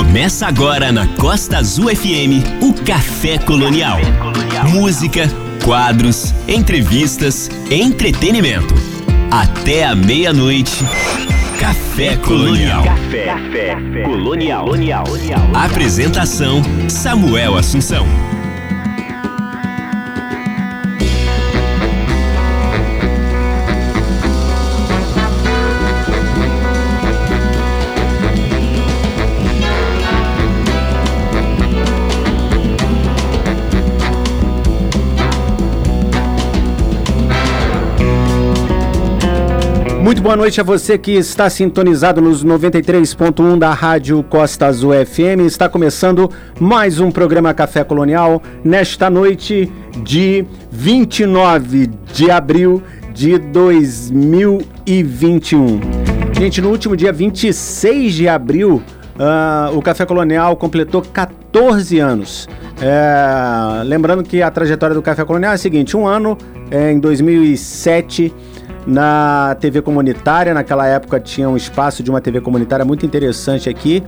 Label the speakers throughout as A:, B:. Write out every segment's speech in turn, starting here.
A: Começa agora na Costa Azul FM o Café Colonial. Música, quadros, entrevistas, entretenimento. Até a meia-noite. Café Colonial. Café, Colonial. Apresentação: Samuel Assunção.
B: Muito boa noite a você que está sintonizado nos 93.1 da Rádio Costa Azul FM. Está começando mais um programa Café Colonial nesta noite de 29 de abril de 2021. Gente, no último dia 26 de abril, uh, o Café Colonial completou 14 anos. É, lembrando que a trajetória do Café Colonial é a seguinte: um ano é, em 2007 na TV comunitária. Naquela época tinha um espaço de uma TV comunitária muito interessante aqui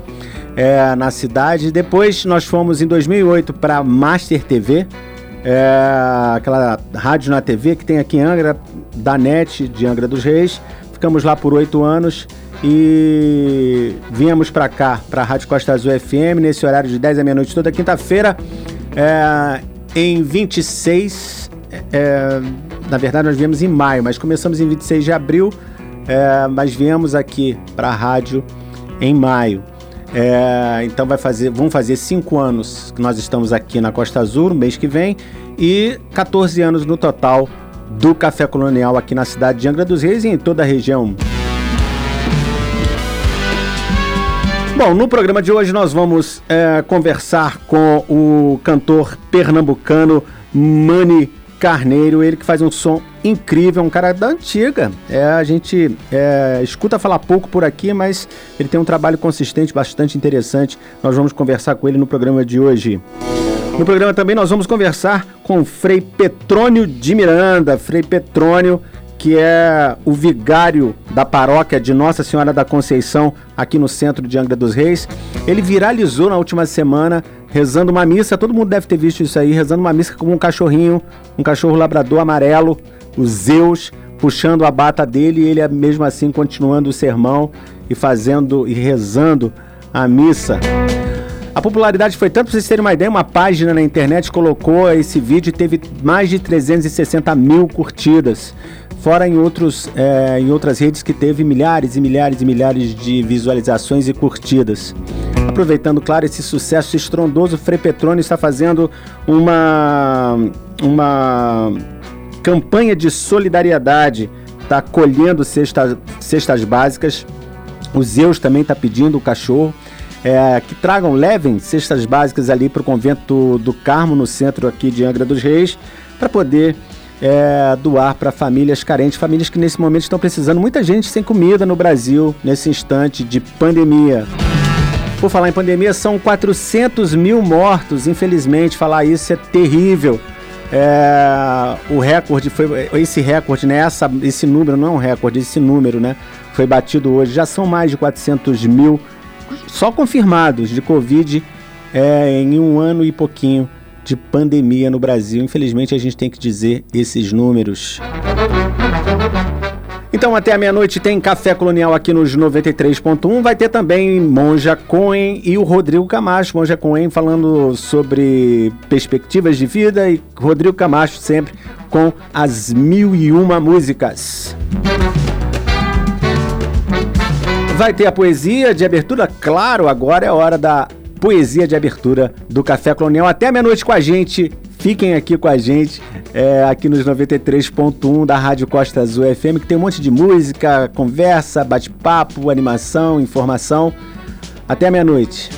B: é, na cidade. Depois nós fomos em 2008 para Master TV, é, aquela rádio na TV que tem aqui em Angra, da NET de Angra dos Reis. Ficamos lá por oito anos e viemos para cá, para a Rádio Costa Azul FM, nesse horário de 10 à meia-noite toda quinta-feira, é, em 26. É, na verdade, nós viemos em maio, mas começamos em 26 de abril, é, mas viemos aqui para a rádio em maio. É, então vai fazer, vão fazer cinco anos que nós estamos aqui na Costa Azul no mês que vem e 14 anos no total do Café Colonial aqui na cidade de Angra dos Reis e em toda a região. Bom, no programa de hoje nós vamos é, conversar com o cantor pernambucano Mani Carneiro, ele que faz um som incrível, um cara da antiga. É, a gente é, escuta falar pouco por aqui, mas ele tem um trabalho consistente, bastante interessante. Nós vamos conversar com ele no programa de hoje. No programa também nós vamos conversar com Frei Petrônio de Miranda. Frei Petrônio, que é o vigário da paróquia de Nossa Senhora da Conceição, aqui no centro de Angra dos Reis. Ele viralizou na última semana rezando uma missa, todo mundo deve ter visto isso aí, rezando uma missa com um cachorrinho, um cachorro labrador amarelo, o Zeus, puxando a bata dele e ele mesmo assim continuando o sermão e fazendo e rezando a missa. A popularidade foi tanto, para vocês terem uma ideia, uma página na internet colocou esse vídeo e teve mais de 360 mil curtidas. Fora em, outros, é, em outras redes que teve milhares e milhares e milhares de visualizações e curtidas. Aproveitando, claro, esse sucesso estrondoso, Frei Petrone está fazendo uma, uma campanha de solidariedade, está colhendo cesta, cestas básicas. O Zeus também está pedindo o cachorro. É, que tragam, levem cestas básicas ali para o convento do Carmo, no centro aqui de Angra dos Reis, para poder é, doar para famílias carentes, famílias que nesse momento estão precisando. Muita gente sem comida no Brasil, nesse instante de pandemia. Por falar em pandemia, são 400 mil mortos. Infelizmente, falar isso é terrível. É, o recorde foi esse recorde, né? Essa, esse número não é um recorde, esse número, né? Foi batido hoje. Já são mais de 400 mil só confirmados de Covid é, em um ano e pouquinho de pandemia no Brasil. Infelizmente, a gente tem que dizer esses números. Então, até a meia-noite tem Café Colonial aqui nos 93.1. Vai ter também Monja Coen e o Rodrigo Camacho. Monja Coen falando sobre perspectivas de vida e Rodrigo Camacho sempre com as mil e uma músicas. Vai ter a poesia de abertura? Claro, agora é hora da poesia de abertura do Café Colonial. Até meia-noite com a gente. Fiquem aqui com a gente, é, aqui nos 93.1 da Rádio Costa Azul FM, que tem um monte de música, conversa, bate-papo, animação, informação. Até meia-noite.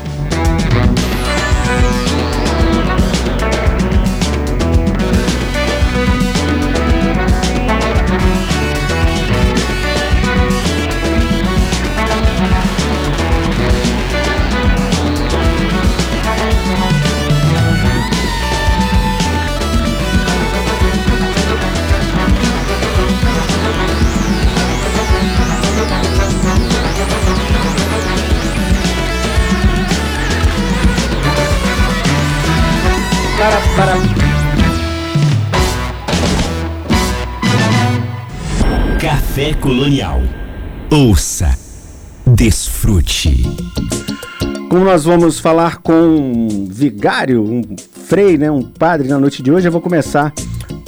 A: Café Colonial. Ouça, desfrute.
B: Como nós vamos falar com um vigário, um frei, né, um padre na noite de hoje, eu vou começar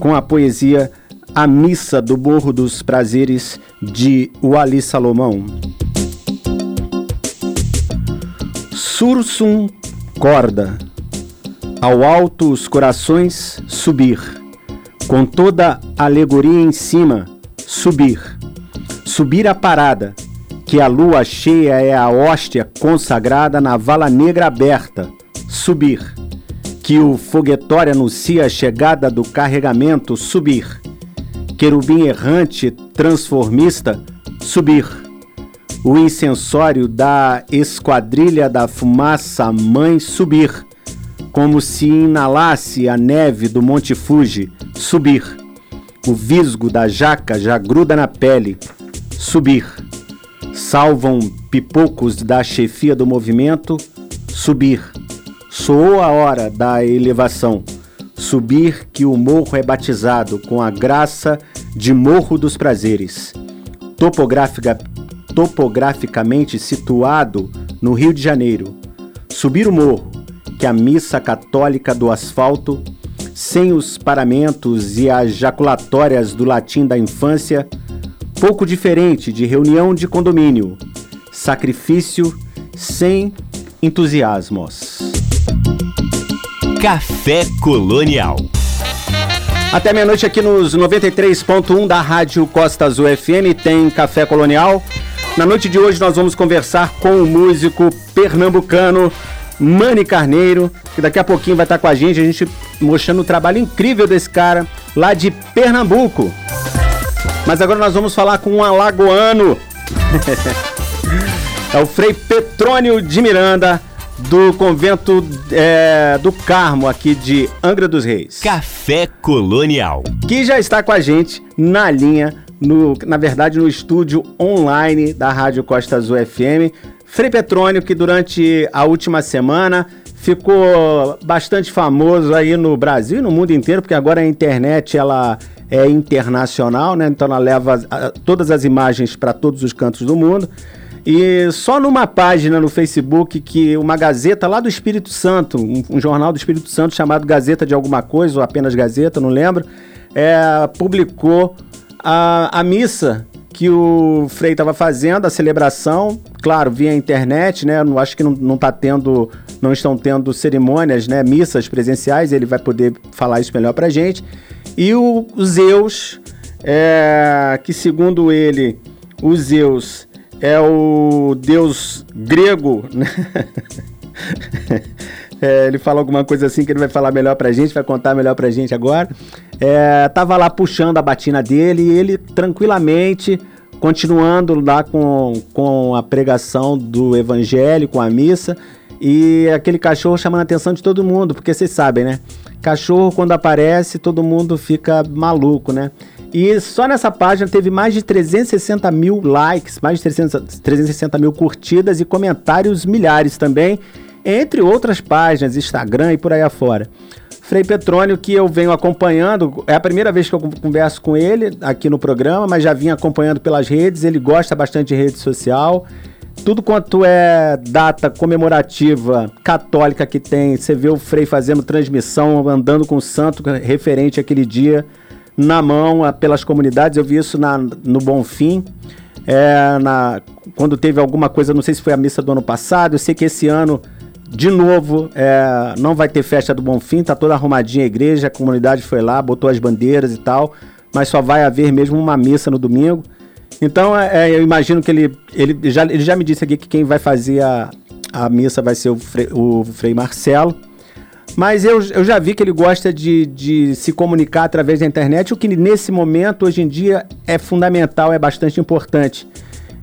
B: com a poesia A Missa do Morro dos Prazeres de Wali Salomão. Sursum corda, ao alto os corações subir, com toda alegoria em cima, subir, subir a parada, que a lua cheia é a hóstia consagrada na vala negra aberta, subir, que o foguetório anuncia a chegada do carregamento, subir, querubim errante transformista, subir, o incensório da esquadrilha da fumaça mãe subir, como se inalasse a neve do Monte Fuji, subir. O visgo da jaca já gruda na pele, subir. Salvam pipocos da chefia do movimento, subir. Soou a hora da elevação, subir que o morro é batizado com a graça de Morro dos Prazeres. Topográfica topograficamente situado no Rio de Janeiro. Subir o morro, que a missa católica do asfalto, sem os paramentos e as jaculatórias do latim da infância, pouco diferente de reunião de condomínio, sacrifício sem entusiasmos.
A: Café Colonial.
B: Até meia-noite aqui nos 93.1 da Rádio Costa Azul FM tem Café Colonial. Na noite de hoje nós vamos conversar com o músico pernambucano Mani Carneiro, que daqui a pouquinho vai estar com a gente, a gente mostrando o trabalho incrível desse cara lá de Pernambuco. Mas agora nós vamos falar com um alagoano. é o Frei Petrônio de Miranda, do convento é, do Carmo, aqui de Angra dos Reis.
A: Café Colonial.
B: Que já está com a gente na linha no, na verdade, no estúdio online da Rádio Costa Azul FM. Frei Petrônio, que durante a última semana ficou bastante famoso aí no Brasil e no mundo inteiro, porque agora a internet ela é internacional, né? Então ela leva a, todas as imagens para todos os cantos do mundo. E só numa página no Facebook que uma Gazeta lá do Espírito Santo, um, um jornal do Espírito Santo chamado Gazeta de alguma coisa, ou apenas Gazeta, não lembro, é, publicou a, a missa que o Frei estava fazendo, a celebração, claro, via internet, né? Não acho que não, não tá tendo, não estão tendo cerimônias, né? Missas presenciais, ele vai poder falar isso melhor pra gente. E o, o Zeus, é, que segundo ele, o Zeus é o deus grego, né? É, ele fala alguma coisa assim que ele vai falar melhor pra gente, vai contar melhor pra gente agora. É, tava lá puxando a batina dele e ele tranquilamente, continuando lá com, com a pregação do evangelho, com a missa, e aquele cachorro chamando a atenção de todo mundo, porque vocês sabem, né? Cachorro, quando aparece, todo mundo fica maluco, né? E só nessa página teve mais de 360 mil likes, mais de 300, 360 mil curtidas e comentários milhares também entre outras páginas, Instagram e por aí afora. Frei Petrônio, que eu venho acompanhando, é a primeira vez que eu converso com ele aqui no programa, mas já vim acompanhando pelas redes, ele gosta bastante de rede social. Tudo quanto é data comemorativa católica que tem, você vê o Frei fazendo transmissão, andando com o santo referente àquele dia na mão pelas comunidades. Eu vi isso na, no Bonfim. É, na, quando teve alguma coisa, não sei se foi a missa do ano passado, eu sei que esse ano de novo, é, não vai ter festa do Bonfim, tá toda arrumadinha a igreja, a comunidade foi lá, botou as bandeiras e tal, mas só vai haver mesmo uma missa no domingo. Então, é, é eu imagino que ele, ele, já, ele já me disse aqui que quem vai fazer a, a missa vai ser o Frei, o Frei Marcelo. Mas eu, eu já vi que ele gosta de, de se comunicar através da internet, o que nesse momento, hoje em dia, é fundamental, é bastante importante.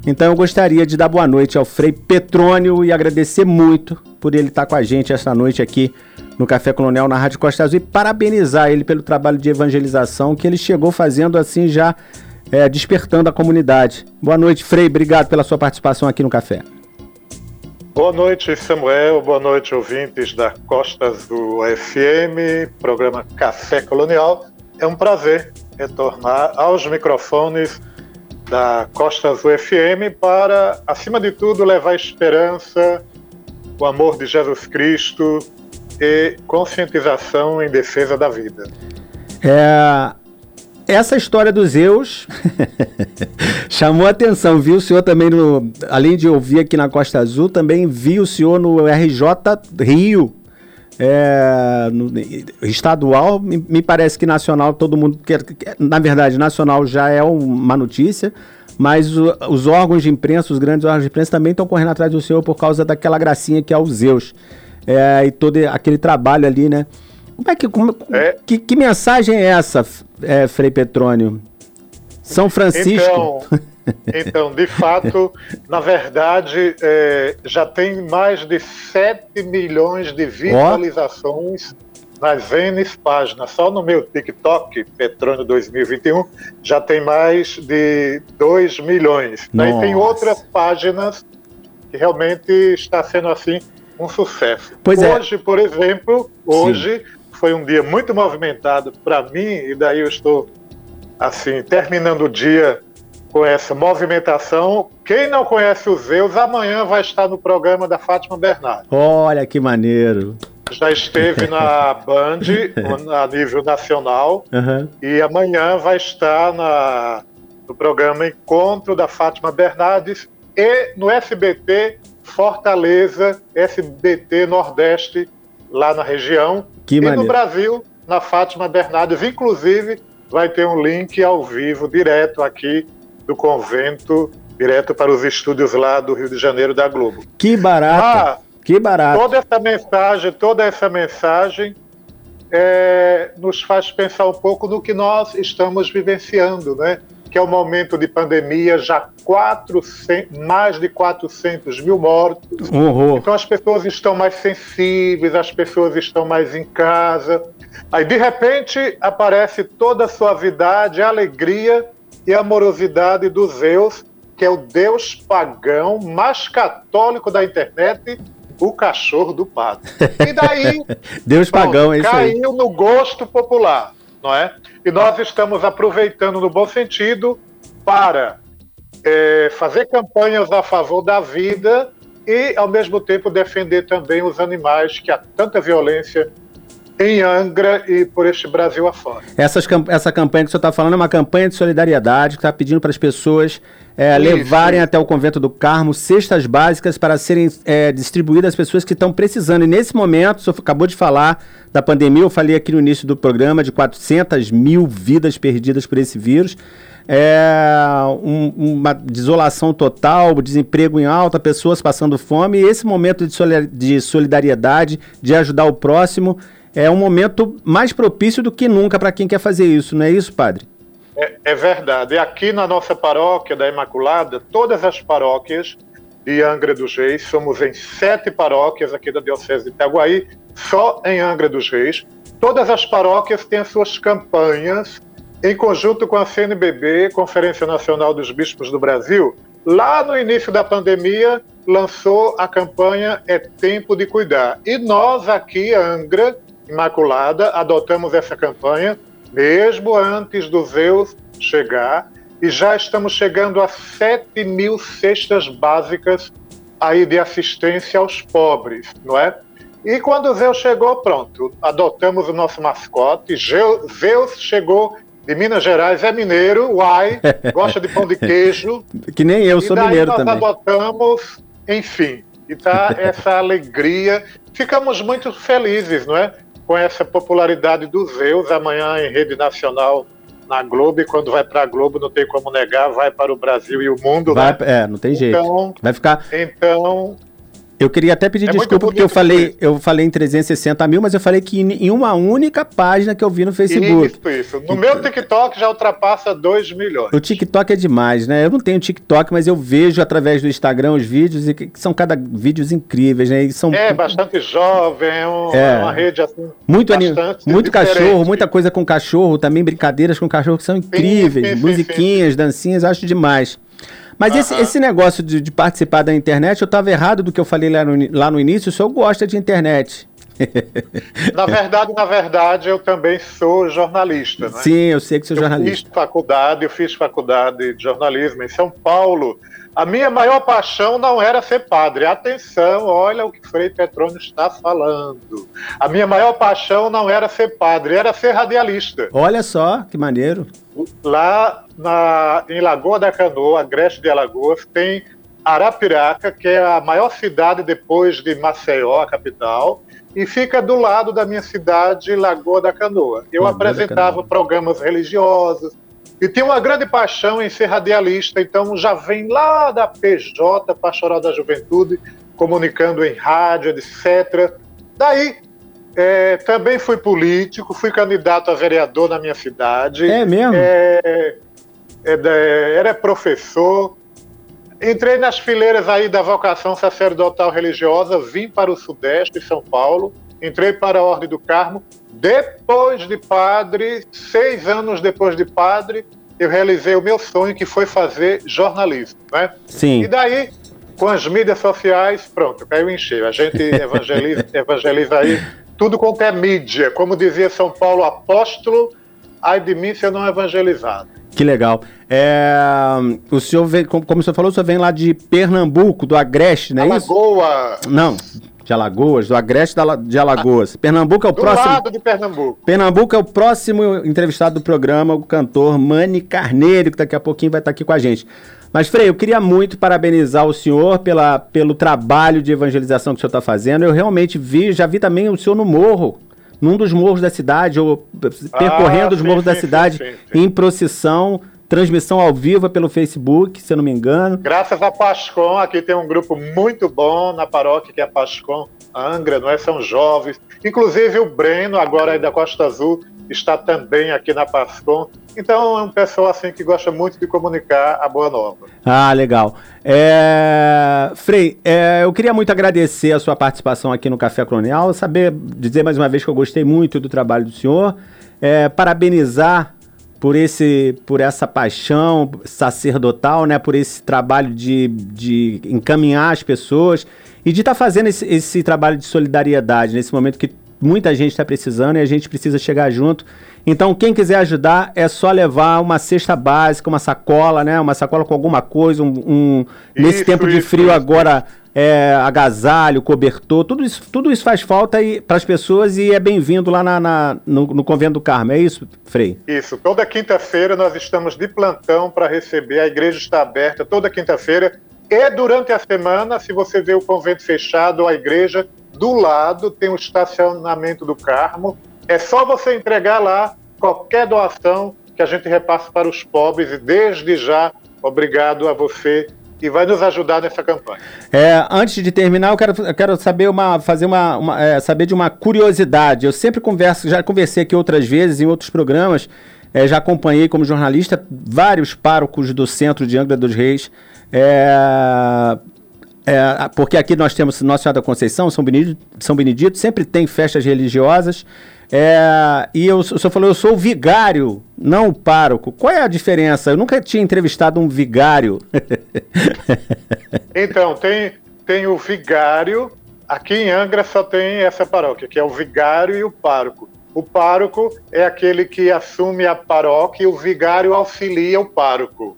B: Então eu gostaria de dar boa noite ao Frei Petrônio e agradecer muito por ele estar com a gente esta noite aqui no Café Colonial na Rádio Costa Azul e parabenizar ele pelo trabalho de evangelização que ele chegou fazendo assim já é, despertando a comunidade. Boa noite, Frei. Obrigado pela sua participação aqui no Café.
C: Boa noite, Samuel. Boa noite, ouvintes da Costa Azul FM, programa Café Colonial. É um prazer retornar aos microfones da Costa Azul FM para, acima de tudo, levar esperança, o amor de Jesus Cristo e conscientização em defesa da vida.
B: É, essa história dos Zeus chamou atenção. Viu o senhor também, no, além de ouvir aqui na Costa Azul, também vi o senhor no RJ Rio. É, no, estadual, me, me, parece que nacional todo mundo quer. Na verdade, nacional já é uma notícia, mas o, os órgãos de imprensa, os grandes órgãos de imprensa também estão correndo atrás do senhor por causa daquela gracinha que é o Zeus. É, e todo aquele trabalho ali, né? Como é que. Como, é. Que, que, mensagem é essa, é, Frei Petrônio? São Francisco.
C: Então, então de fato, na verdade, é, já tem mais de 7 milhões de visualizações oh. nas N páginas. Só no meu TikTok, Petrônio 2021, já tem mais de 2 milhões. Aí tem outras páginas que realmente está sendo assim um sucesso.
B: Pois
C: é. hoje, é. por exemplo, hoje Sim foi um dia muito movimentado para mim e daí eu estou assim terminando o dia com essa movimentação. Quem não conhece os Zeus, amanhã vai estar no programa da Fátima Bernardo.
B: Olha que maneiro.
C: Já esteve na Band a nível nacional uhum. e amanhã vai estar na, no programa Encontro da Fátima Bernardes e no SBT Fortaleza, SBT Nordeste lá na região.
B: Que
C: e
B: maneiro.
C: no Brasil, na Fátima Bernardes, inclusive, vai ter um link ao vivo, direto aqui do convento, direto para os estúdios lá do Rio de Janeiro da Globo.
B: Que barato! Ah, que barato!
C: Toda essa mensagem, toda essa mensagem é, nos faz pensar um pouco no que nós estamos vivenciando, né? que é o momento de pandemia, já 400, mais de 400 mil mortos.
B: Uhum.
C: Então as pessoas estão mais sensíveis, as pessoas estão mais em casa. Aí de repente aparece toda a suavidade, a alegria e a amorosidade dos Zeus, que é o deus pagão mais católico da internet, o cachorro do padre.
B: E daí. Deus pagão, é isso
C: aí. Caiu no gosto popular não é? E nós estamos aproveitando no bom sentido para é, fazer campanhas a favor da vida e, ao mesmo tempo, defender também os animais que há tanta violência em Angra e por este Brasil afora.
B: Essas, essa campanha que o senhor está falando é uma campanha de solidariedade que está pedindo para as pessoas é, levarem até o convento do Carmo cestas básicas para serem é, distribuídas às pessoas que estão precisando. E nesse momento, o senhor acabou de falar da pandemia, eu falei aqui no início do programa de 400 mil vidas perdidas por esse vírus. É, um, uma desolação total, desemprego em alta, pessoas passando fome. E esse momento de solidariedade, de ajudar o próximo, é um momento mais propício do que nunca para quem quer fazer isso, não é isso, padre?
C: É, é, verdade. Aqui na nossa paróquia da Imaculada, todas as paróquias de Angra dos Reis, somos em sete paróquias aqui da Diocese de Itaguaí, só em Angra dos Reis. Todas as paróquias têm as suas campanhas em conjunto com a CNBB, Conferência Nacional dos Bispos do Brasil. Lá no início da pandemia, lançou a campanha É Tempo de Cuidar. E nós aqui, Angra, Imaculada, adotamos essa campanha mesmo antes do Zeus chegar, e já estamos chegando a 7 mil cestas básicas aí de assistência aos pobres, não é? E quando o Zeus chegou, pronto, adotamos o nosso mascote, Zeus chegou de Minas Gerais, é mineiro, uai, gosta de pão de queijo.
B: Que nem eu sou mineiro
C: nós
B: também.
C: nós adotamos, enfim, e tá essa alegria. Ficamos muito felizes, não é? Com essa popularidade dos Zeus, amanhã em rede nacional na Globo, e quando vai para a Globo, não tem como negar, vai para o Brasil e o mundo.
B: Vai, né? É, não tem jeito.
C: Então,
B: vai ficar.
C: Então,
B: eu queria até pedir é desculpa porque eu falei, eu falei em 360 mil, mas eu falei que em uma única página que eu vi no Facebook.
C: Isso, isso. No então, meu TikTok já ultrapassa 2 milhões.
B: O TikTok é demais, né? Eu não tenho TikTok, mas eu vejo através do Instagram os vídeos e que são cada vídeos incríveis, né? E são
C: é bastante jovem, é, um, é. uma rede assim.
B: Muito muito cachorro, muita coisa com cachorro, também brincadeiras com cachorro que são incríveis, sim, sim, musiquinhas, sim, dancinhas, acho demais. Mas esse, esse negócio de, de participar da internet, eu estava errado do que eu falei lá no, lá no início, o senhor gosta de internet.
C: Na verdade, na verdade, eu também sou jornalista. Né?
B: Sim, eu sei que sou
C: eu
B: jornalista.
C: Fiz faculdade, eu fiz faculdade de jornalismo em São Paulo. A minha maior paixão não era ser padre. Atenção, olha o que Frei Petrônio está falando. A minha maior paixão não era ser padre, era ser radialista.
B: Olha só, que maneiro.
C: Lá na, em Lagoa da Canoa, Agreste de Alagoas, tem Arapiraca, que é a maior cidade depois de Maceió, a capital, e fica do lado da minha cidade, Lagoa da Canoa. Eu Lagoa apresentava Canoa. programas religiosos e tinha uma grande paixão em ser radialista, então já vem lá da PJ, Pastoral da Juventude, comunicando em rádio, etc. Daí é, também fui político, fui candidato a vereador na minha cidade.
B: É mesmo?
C: É, é, era professor, Entrei nas fileiras aí da vocação sacerdotal religiosa, vim para o Sudeste, São Paulo, entrei para a Ordem do Carmo. Depois de padre, seis anos depois de padre, eu realizei o meu sonho, que foi fazer jornalismo, né?
B: Sim.
C: E daí, com as mídias sociais, pronto, caiu em cheio. A gente evangeliza, evangeliza aí tudo quanto é mídia. Como dizia São Paulo, apóstolo, ai de mim se eu não evangelizado.
B: Que legal. É, o senhor vem, como, como o senhor falou, o senhor vem lá de Pernambuco, do Agreste, não é
C: Alagoas.
B: isso? Não, de Alagoas, do Agreste de Alagoas. Pernambuco é o
C: do
B: próximo.
C: lado de Pernambuco.
B: Pernambuco é o próximo entrevistado do programa, o cantor Mani Carneiro, que daqui a pouquinho vai estar aqui com a gente. Mas, Frei, eu queria muito parabenizar o senhor pela, pelo trabalho de evangelização que o senhor está fazendo. Eu realmente vi, já vi também o senhor no morro num dos morros da cidade, ou percorrendo ah, os sim, morros sim, da cidade sim, em procissão, transmissão ao vivo pelo Facebook, se eu não me engano.
C: Graças a Pascom, aqui tem um grupo muito bom na paróquia, que é a Pascom Angra, não é? São jovens. Inclusive o Breno, agora aí da Costa Azul, está também aqui na Pascom. Então é um pessoal assim que gosta muito de comunicar a boa nova.
B: Ah, legal. É... Frei, é, eu queria muito agradecer a sua participação aqui no Café Colonial, saber dizer mais uma vez que eu gostei muito do trabalho do senhor, é, parabenizar por esse por essa paixão sacerdotal, né, por esse trabalho de, de encaminhar as pessoas e de estar tá fazendo esse, esse trabalho de solidariedade nesse momento que muita gente está precisando e a gente precisa chegar junto. Então, quem quiser ajudar, é só levar uma cesta básica, uma sacola, né? Uma sacola com alguma coisa, um, um isso, nesse tempo de frio isso, agora, é, agasalho, cobertor, tudo isso, tudo isso faz falta para as pessoas e é bem-vindo lá na, na no, no, Convento do Carmo, é isso, Frei?
C: Isso, toda quinta-feira nós estamos de plantão para receber, a igreja está aberta toda quinta-feira e durante a semana, se você vê o convento fechado, a igreja do lado tem o estacionamento do Carmo. É só você entregar lá qualquer doação que a gente repassa para os pobres e desde já obrigado a você que vai nos ajudar nessa campanha.
B: É, antes de terminar, eu quero, eu quero saber uma, fazer uma, uma é, saber de uma curiosidade. Eu sempre converso, já conversei aqui outras vezes em outros programas, é, já acompanhei como jornalista vários párocos do centro de Angra dos Reis. É, é, porque aqui nós temos Nossa Senhora da Conceição, São Benedito, São Benedito sempre tem festas religiosas. É, e eu, o senhor falou, eu sou o vigário, não o pároco. Qual é a diferença? Eu nunca tinha entrevistado um vigário.
C: então, tem, tem o vigário, aqui em Angra só tem essa paróquia, que é o vigário e o pároco. O pároco é aquele que assume a paróquia e o vigário auxilia o pároco.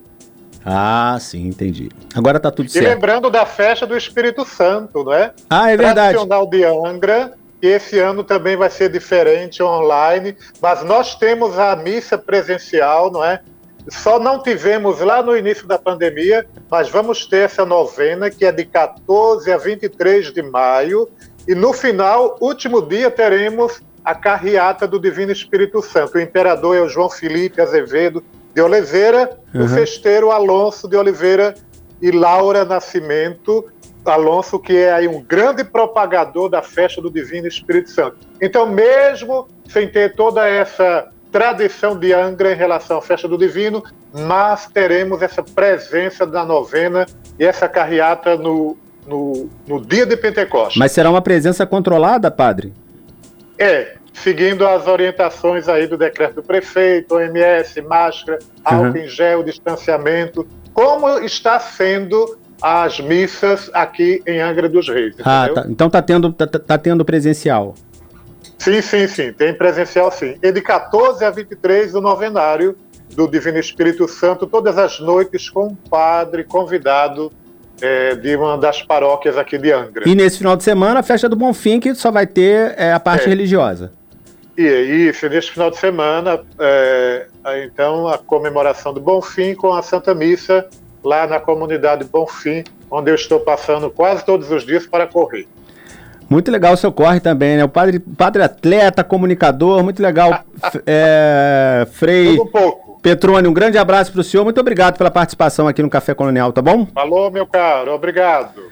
B: Ah, sim, entendi. Agora tá tudo certo.
C: E lembrando da festa do Espírito Santo, não é?
B: Ah, é verdade.
C: Tradicional de Angra, esse ano também vai ser diferente online, mas nós temos a missa presencial, não é? Só não tivemos lá no início da pandemia, mas vamos ter essa novena que é de 14 a 23 de maio. E no final, último dia, teremos a carreata do Divino Espírito Santo. O imperador é o João Felipe Azevedo, de Oliveira, uhum. o festeiro Alonso de Oliveira e Laura Nascimento, Alonso, que é aí um grande propagador da festa do Divino Espírito Santo. Então, mesmo sem ter toda essa tradição de Angra em relação à festa do Divino, mas teremos essa presença da novena e essa carreata no, no, no dia de Pentecostes.
B: Mas será uma presença controlada, padre?
C: É, seguindo as orientações aí do decreto do prefeito, OMS, máscara, álcool uhum. em gel, distanciamento. como está sendo as missas aqui em Angra dos Reis.
B: Ah, tá. então tá tendo, tá, tá, tá tendo presencial.
C: Sim, sim, sim, tem presencial sim. E de 14 a 23 o novenário do Divino Espírito Santo, todas as noites com um padre convidado é, de uma das paróquias aqui de Angra.
B: E nesse final de semana, a festa do Bonfim, que só vai ter é, a parte é. religiosa.
C: E isso, nesse final de semana, é, então, a comemoração do Bonfim com a Santa Missa lá na comunidade Bonfim, onde eu estou passando quase todos os dias para correr.
B: Muito legal o seu corre também, né? O padre, padre atleta, comunicador, muito legal. é, Frei um Petrone, um grande abraço para o senhor. Muito obrigado pela participação aqui no Café Colonial, tá bom?
C: Falou, meu caro. Obrigado.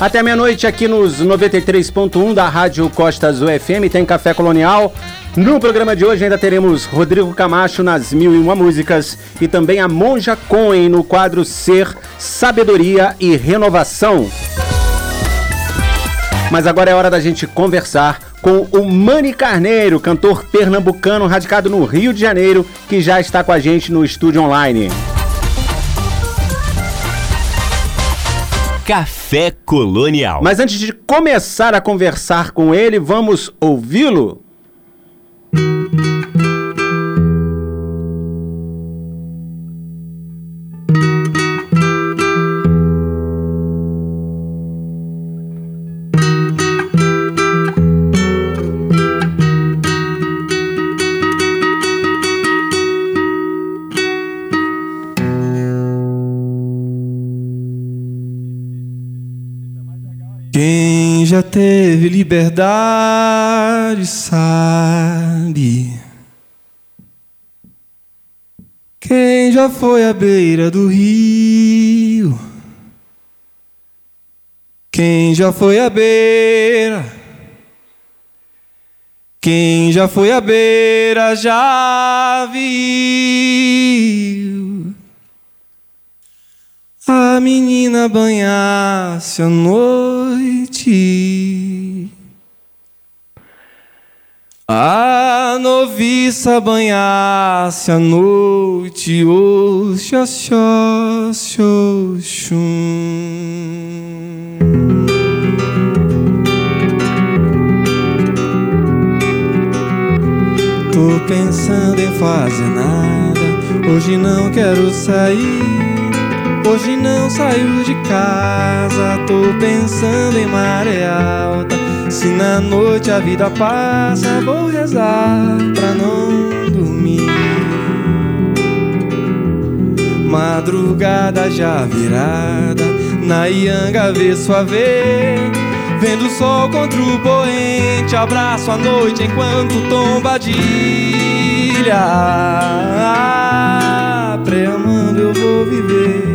B: Até meia-noite aqui nos 93.1 da Rádio Costa Azul FM tem Café Colonial. No programa de hoje ainda teremos Rodrigo Camacho nas Mil e Uma Músicas e também a Monja Cohen no quadro Ser, Sabedoria e Renovação. Mas agora é hora da gente conversar com o Mani Carneiro, cantor pernambucano radicado no Rio de Janeiro, que já está com a gente no estúdio online.
A: Café Colonial.
B: Mas antes de começar a conversar com ele, vamos ouvi-lo?
D: Quem já teve liberdade sabe. Quem já foi à beira do rio. Quem já foi à beira. Quem já foi à beira já viu a menina banhasse à noite. A noviça banhasse à noite, oxa, oxa, oxa, Tô pensando em fazer nada, hoje não quero sair. Hoje não saio de casa, tô pensando em maré alta. Se na noite a vida passa, vou rezar pra não dormir. Madrugada já virada, na Ianga vê sua vez. Vendo o sol contra o poente, abraço a noite enquanto tomba de ilha. Ah, preamando eu vou viver.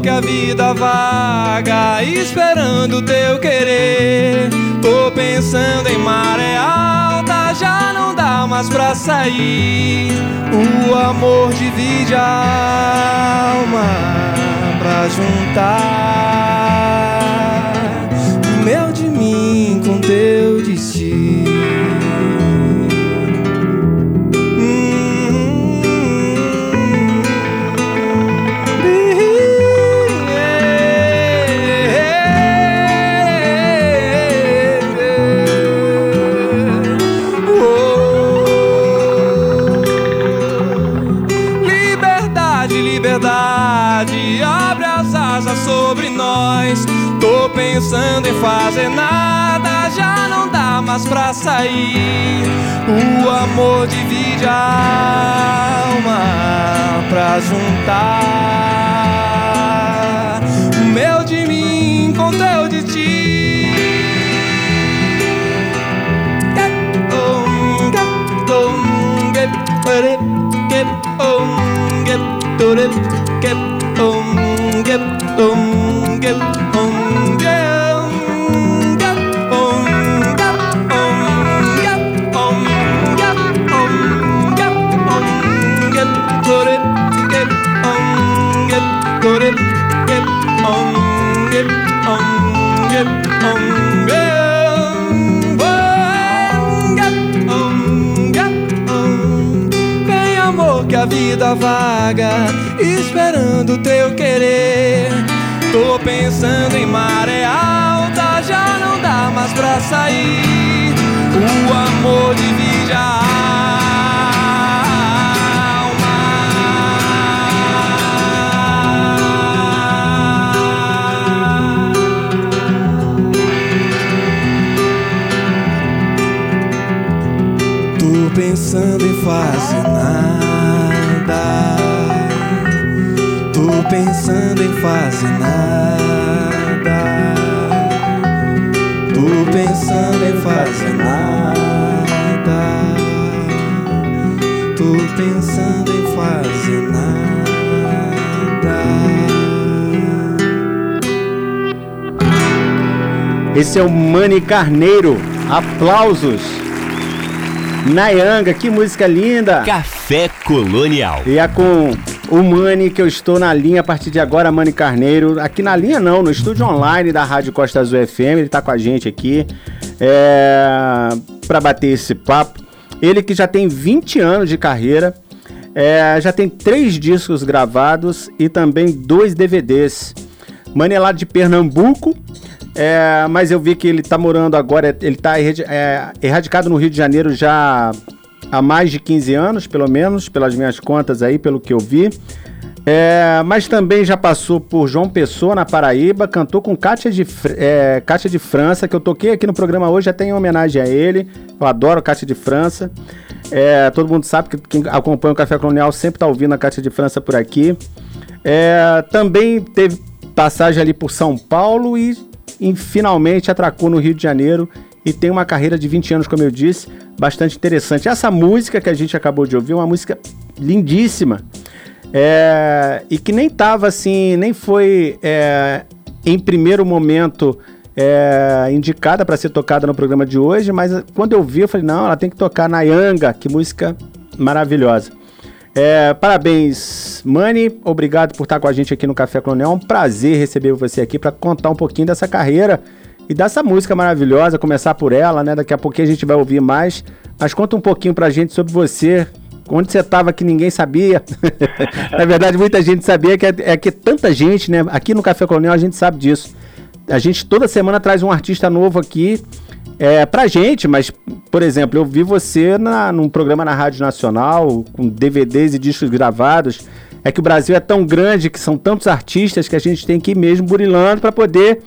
D: que a vida vaga, esperando teu querer. Tô pensando em maré alta, já não dá mais pra sair. O amor divide a alma pra juntar o meu de mim com teu destino. pensando em fazer nada, já não dá mais pra sair. O amor divide a alma pra juntar. O meu de mim com teu de ti. Get on, get on, get on, get on, get on. Vida vaga, esperando teu querer. Tô pensando em maré alta, já não dá mais pra sair. O amor divide a pensando em fazer nada. Pensando em fazer nada. Tô pensando em fazer nada. Tô pensando em fazer nada.
B: Esse é o Mani Carneiro. Aplausos. Nayanga, que música linda!
A: Café Colonial.
B: E é com o Mani que eu estou na linha a partir de agora, Mani Carneiro. Aqui na linha não, no estúdio online da Rádio Costa Azul FM. Ele está com a gente aqui é, para bater esse papo. Ele que já tem 20 anos de carreira, é, já tem três discos gravados e também dois DVDs. Mani é lá de Pernambuco, é, mas eu vi que ele está morando agora, ele está é, erradicado no Rio de Janeiro já há mais de 15 anos, pelo menos, pelas minhas contas aí, pelo que eu vi. É, mas também já passou por João Pessoa na Paraíba, cantou com Kátia de, é, de França, que eu toquei aqui no programa hoje, até em homenagem a ele. Eu adoro Kátia de França. É, todo mundo sabe que quem acompanha o Café Colonial sempre está ouvindo a Kátia de França por aqui. É, também teve passagem ali por São Paulo e e finalmente atracou no Rio de Janeiro e tem uma carreira de 20 anos, como eu disse, bastante interessante. Essa música que a gente acabou de ouvir é uma música lindíssima é, e que nem estava assim, nem foi é, em primeiro momento é, indicada para ser tocada no programa de hoje, mas quando eu vi, eu falei: não, ela tem que tocar na Yanga, que música maravilhosa. É, parabéns, Mani. Obrigado por estar com a gente aqui no Café Colonial. É um prazer receber você aqui para contar um pouquinho dessa carreira e dessa música maravilhosa. Começar por ela, né? Daqui a pouquinho a gente vai ouvir mais. Mas conta um pouquinho pra gente sobre você. Onde você estava que ninguém sabia. Na verdade, muita gente sabia que é, é que tanta gente, né? Aqui no Café Colonial a gente sabe disso. A gente toda semana traz um artista novo aqui é, pra gente, mas, por exemplo, eu vi você na, num programa na Rádio Nacional, com DVDs e discos gravados. É que o Brasil é tão grande, que são tantos artistas, que a gente tem que ir mesmo burilando para poder.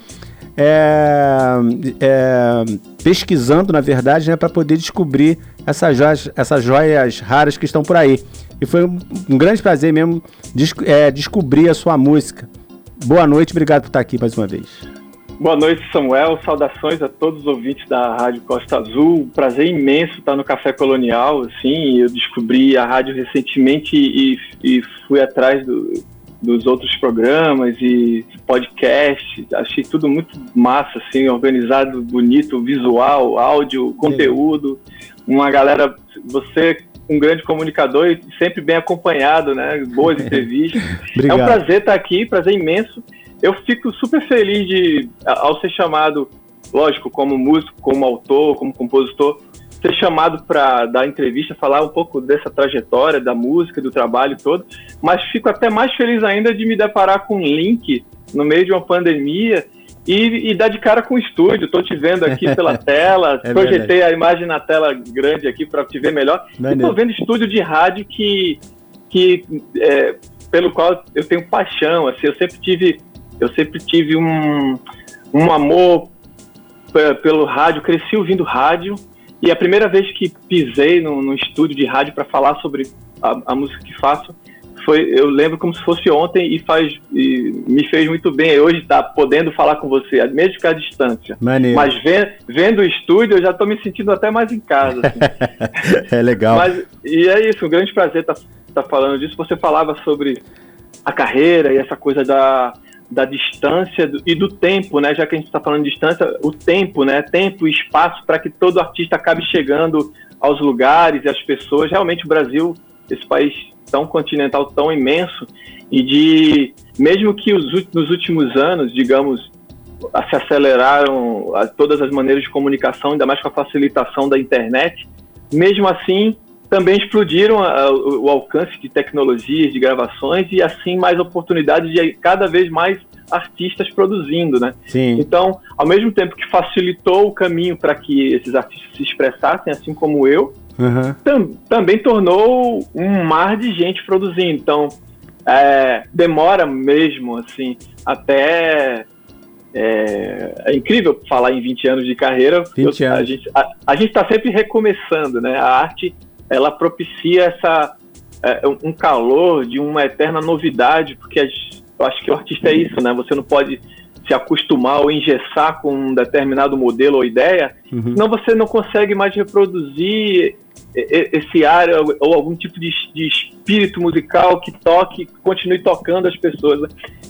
B: É, é, pesquisando, na verdade, né, para poder descobrir essas joias, essas joias raras que estão por aí. E foi um, um grande prazer mesmo des é, descobrir a sua música. Boa noite, obrigado por estar aqui mais uma vez.
E: Boa noite, Samuel. Saudações a todos os ouvintes da Rádio Costa Azul. Prazer imenso estar no Café Colonial. Assim, eu descobri a rádio recentemente e, e fui atrás do, dos outros programas e podcast. Achei tudo muito massa, assim, organizado, bonito, visual, áudio, conteúdo. Uma galera, você um grande comunicador e sempre bem acompanhado, né? Boas entrevistas. é um prazer estar aqui, prazer imenso eu fico super feliz de, ao ser chamado, lógico, como músico, como autor, como compositor, ser chamado para dar entrevista, falar um pouco dessa trajetória da música, do trabalho todo, mas fico até mais feliz ainda de me deparar com um link no meio de uma pandemia e, e dar de cara com o estúdio. Estou te vendo aqui pela tela, é projetei verdade. a imagem na tela grande aqui para te ver melhor. Estou vendo estúdio de rádio que, que é, pelo qual eu tenho paixão. Assim, eu sempre tive eu sempre tive um, um amor pelo rádio, cresci ouvindo rádio. E a primeira vez que pisei no, no estúdio de rádio para falar sobre a, a, música que faço, foi, eu lembro como se fosse ontem e faz e me fez muito bem hoje estar tá podendo falar com você, mesmo que à distância.
B: Maneiro.
E: Mas vendo, vendo o estúdio, eu já estou me sentindo até mais em casa. Assim.
B: é legal.
E: Mas, e é isso, um grande prazer estar tá, tá falando disso. Você falava sobre a carreira e essa coisa da, da distância e do tempo, né? Já que a gente está falando de distância, o tempo, né? Tempo e espaço para que todo artista acabe chegando aos lugares e às pessoas. Realmente o Brasil, esse país tão continental, tão imenso, e de mesmo que os, nos últimos anos, digamos, se aceleraram todas as maneiras de comunicação, ainda mais com a facilitação da internet, mesmo assim também explodiram a, o, o, alcance de tecnologias, de gravações e assim mais oportunidades de cada vez mais artistas produzindo, né?
B: Sim.
E: Então, ao mesmo tempo que facilitou o caminho para que esses artistas se expressassem, assim como eu, uhum. tam, também tornou um mar de gente produzindo. Então, é, demora mesmo, assim, até é, é, incrível falar em 20 anos de carreira.
B: 20
E: eu,
B: anos.
E: A gente está sempre recomeçando, né? A arte ela propicia essa é, um calor de uma eterna novidade, porque as, eu acho que o artista é isso, né? Você não pode se acostumar ou engessar com um determinado modelo ou ideia, uhum. senão você não consegue mais reproduzir esse ar ou algum tipo de, de espírito musical que toque, continue tocando as pessoas. Né?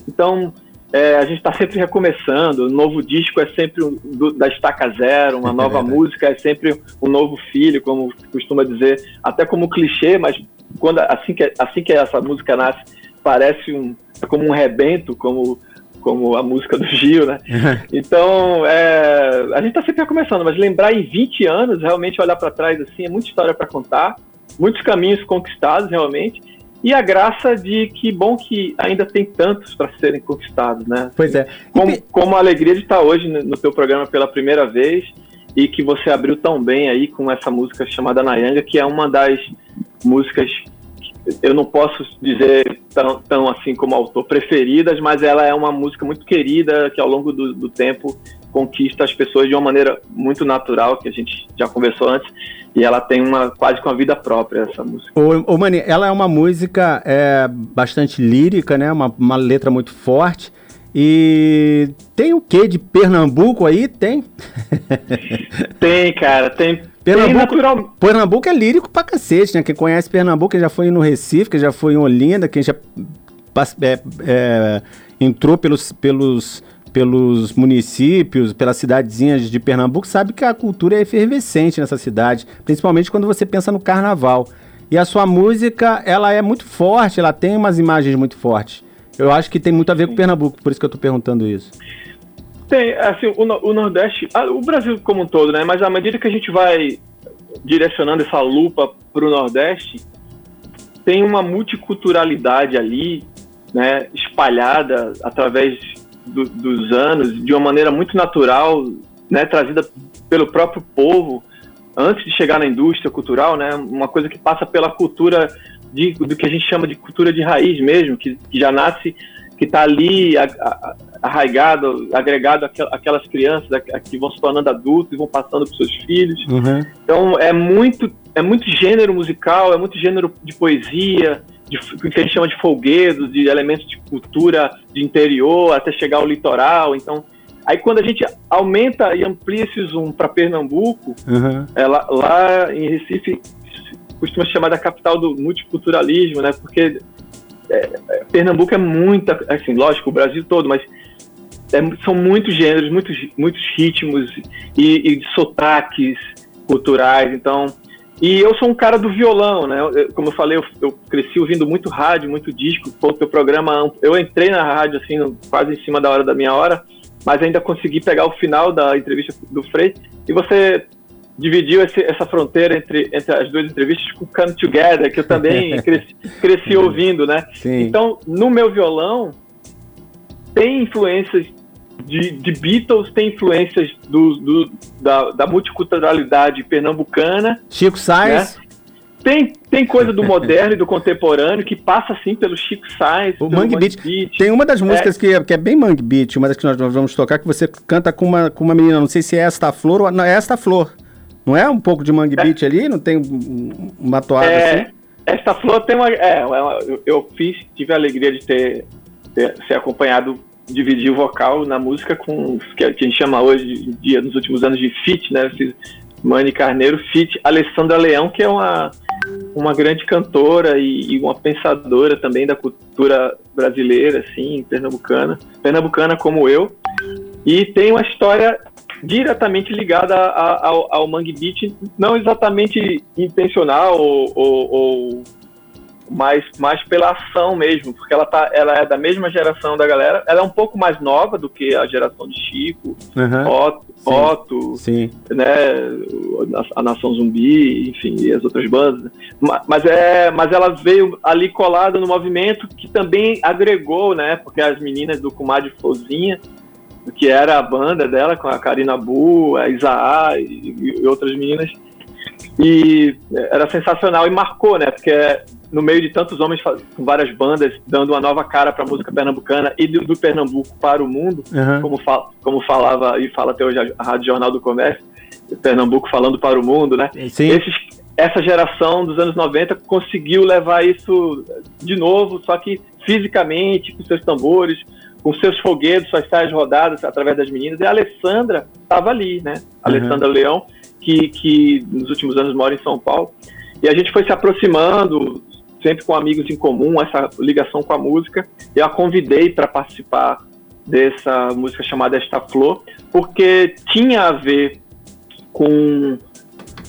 E: Então, é, a gente está sempre recomeçando. Um novo disco é sempre um, do, da estaca zero, uma nova música é sempre um novo filho, como costuma dizer, até como clichê, mas quando assim que assim que essa música nasce, parece um é como um rebento, como como a música do Gil, né? Então, é, a gente está sempre recomeçando, mas lembrar em 20 anos, realmente olhar para trás assim, é muita história para contar, muitos caminhos conquistados realmente. E a graça de que bom que ainda tem tantos para serem conquistados, né?
B: Pois é.
E: Como, como a alegria de estar hoje no teu programa pela primeira vez e que você abriu tão bem aí com essa música chamada Nayanga, que é uma das músicas eu não posso dizer tão, tão assim como autor preferidas, mas ela é uma música muito querida que ao longo do, do tempo conquista as pessoas de uma maneira muito natural, que a gente já conversou antes, e ela tem uma quase com a vida própria essa música.
B: Ô, ô Mani, ela é uma música é, bastante lírica, né? Uma, uma letra muito forte. E tem o que de Pernambuco aí? Tem?
E: tem, cara. Tem
B: Pernambuco, Pernambuco é lírico pra cacete, né? Quem conhece Pernambuco, quem já foi no Recife, quem já foi em Olinda, quem já é, é, entrou pelos, pelos, pelos municípios, pelas cidadezinhas de Pernambuco, sabe que a cultura é efervescente nessa cidade, principalmente quando você pensa no carnaval. E a sua música, ela é muito forte, ela tem umas imagens muito fortes. Eu acho que tem muito a ver com Pernambuco, por isso que eu tô perguntando isso.
E: Tem, assim, o, o Nordeste, o Brasil como um todo, né? Mas à medida que a gente vai direcionando essa lupa para o Nordeste, tem uma multiculturalidade ali, né? Espalhada através do, dos anos, de uma maneira muito natural, né? Trazida pelo próprio povo antes de chegar na indústria cultural, né? Uma coisa que passa pela cultura de, do que a gente chama de cultura de raiz mesmo, que, que já nasce que está ali arraigado, agregado aquelas crianças que vão se tornando adultos e vão passando para seus filhos. Uhum. Então é muito, é muito gênero musical, é muito gênero de poesia, de, que a gente chama de folguedos, de elementos de cultura de interior até chegar ao litoral. Então, aí quando a gente aumenta e amplia esse zoom para Pernambuco, uhum. é, lá, em Recife costuma chamar da capital do multiculturalismo, né? Porque é, é, Pernambuco é muita, assim, lógico, o Brasil todo, mas é, são muitos gêneros, muitos, muitos ritmos e, e sotaques culturais, então... E eu sou um cara do violão, né? Eu, como eu falei, eu, eu, cresci ouvindo muito rádio, muito disco. Pô, o teu programa, eu entrei na rádio assim, quase em cima da hora da minha hora, mas ainda consegui pegar o final da entrevista do Frei. E você dividiu esse, essa fronteira entre, entre as duas entrevistas com Come Together, que eu também cresci, cresci ouvindo, né?
B: Sim.
E: Então, no meu violão, tem influências de, de Beatles, tem influências do, do da, da, multiculturalidade pernambucana.
B: Chico Sainz. Né?
E: Tem, tem coisa do moderno e do contemporâneo que passa assim pelo Chico Sainz.
B: O Mangue Beat. Beat. Tem uma das músicas é. que, é, que é bem Mangue Beat, uma das que nós vamos tocar, que você canta com uma, com uma menina, não sei se é esta flor ou não, é esta flor. Não é um pouco de Mangue é. Beat ali? Não tem uma toada é, assim?
E: Esta flor tem uma. É, é eu fiz, tive a alegria de ter, ter ser acompanhado, dividir o vocal na música com que a gente chama hoje, dia, nos últimos anos, de fit, né? Mani Carneiro, fit Alessandra Leão, que é uma, uma grande cantora e, e, uma pensadora também da cultura brasileira, assim, pernambucana. Pernambucana como eu. E tem uma história diretamente ligada a, a, ao, ao Mangue Beat, não exatamente intencional ou, ou, ou mais, mais pela ação mesmo, porque ela, tá, ela é da mesma geração da galera. Ela é um pouco mais nova do que a geração de Chico,
B: Aham.
E: Otto,
B: Sim.
E: Otto
B: Sim.
E: né, a Nação Zumbi, enfim, e as outras bandas. Ma- Mas, é, mas ela veio ali colada no movimento que também agregou, né? Porque as meninas do Comadre Florzinha, que era a banda dela, com a Karina Bu, a Isaá e, e outras meninas, e era sensacional e marcou, né? Porque no meio de tantos homens com várias bandas dando uma nova cara para a música pernambucana e do, do Pernambuco para o mundo,
B: Aham.
E: como, fa- como falava e fala até hoje a, Rádio Jornal do Comércio, Pernambuco falando para o mundo, né?
B: Sim.
E: Esses, essa geração dos anos 90 conseguiu levar isso de novo, só que fisicamente, com seus tambores, com seus foguetes, suas saias rodadas através das meninas. E a Alessandra estava ali, né? A
B: Uhum.
E: Alessandra Leão, que, que nos últimos anos mora em São Paulo. E a gente foi se aproximando, sempre com amigos em comum, essa ligação com a música. Eu a convidei para participar dessa música chamada Esta Flor, porque tinha a ver com um-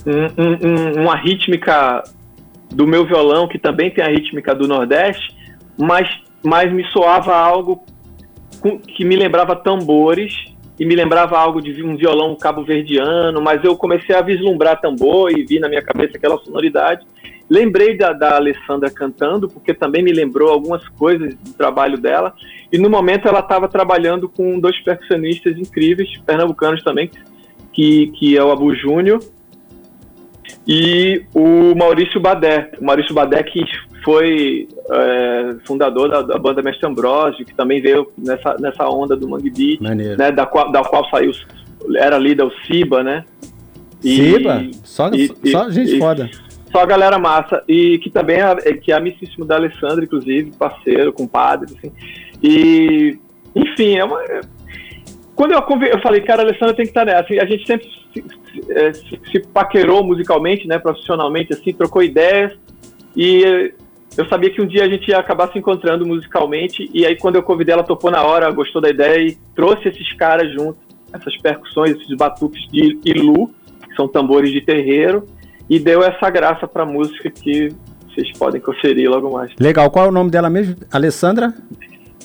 E: um- um- uma rítmica do meu violão, que também tem a rítmica do Nordeste, mas, mas me soava algo que me lembrava tambores e me lembrava algo de um violão cabo-verdiano, mas eu comecei a vislumbrar tambor e vi na minha cabeça aquela sonoridade. Lembrei da, da Alessandra cantando, porque também me lembrou algumas coisas do trabalho dela. E no momento ela estava trabalhando com dois percussionistas incríveis, pernambucanos também, que, que é o Abu Júnior e o Maurício Badé. O Maurício Badé que foi é, fundador da, da banda Mestre Ambrosio, que também veio nessa, nessa onda do Mangue Beat, né, da, qual, da qual saiu, era líder o Siba, né? E-
B: Siba? Só,
E: e-
B: só gente
E: e-
B: foda.
E: Só a galera massa. E que também é, é- que é amicíssimo da Alessandra, inclusive, parceiro, compadre, assim. E, enfim, é uma. é- Quando eu, eu falei, cara, a Alessandra tem que estar nessa. E a gente sempre se, é, se- se paquerou musicalmente, né, profissionalmente, assim, trocou ideias. E eu sabia que um dia a gente ia acabar se encontrando musicalmente. E aí, quando eu convidei, ela topou na hora, gostou da ideia e trouxe esses caras juntos, essas percussões, esses batuques de Ilu, que são tambores de terreiro e deu essa graça pra música que vocês podem conferir logo mais.
B: Legal. Qual é o nome dela mesmo? Alessandra?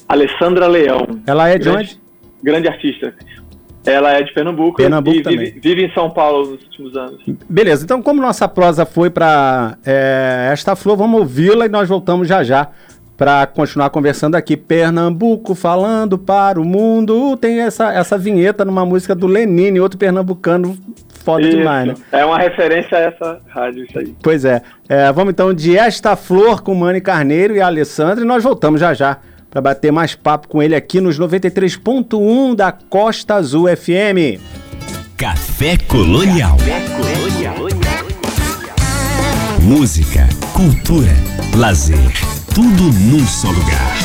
E: Alessandra Leão,
B: Ela é de
E: Grande.
B: onde?
E: grande artista. Ela é de Pernambuco,
B: Pernambuco
E: e vive,
B: também.
E: vive em São Paulo nos últimos anos.
B: Beleza, então como nossa prosa foi para esta flor, vamos ouvi-la e nós voltamos já já para continuar conversando aqui. Pernambuco falando para o mundo. Tem essa, essa vinheta numa música do Lenine, outro pernambucano foda
E: Isso.
B: demais, né?
E: É uma referência a essa rádio, isso aí.
B: Pois é. É, Vamos então de Esta Flor com Mani Carneiro e a Alessandra e nós voltamos já já para bater mais papo com ele aqui nos 93.1 da Costa Azul FM.
A: Café Colonial. Música, cultura, lazer, tudo num só lugar.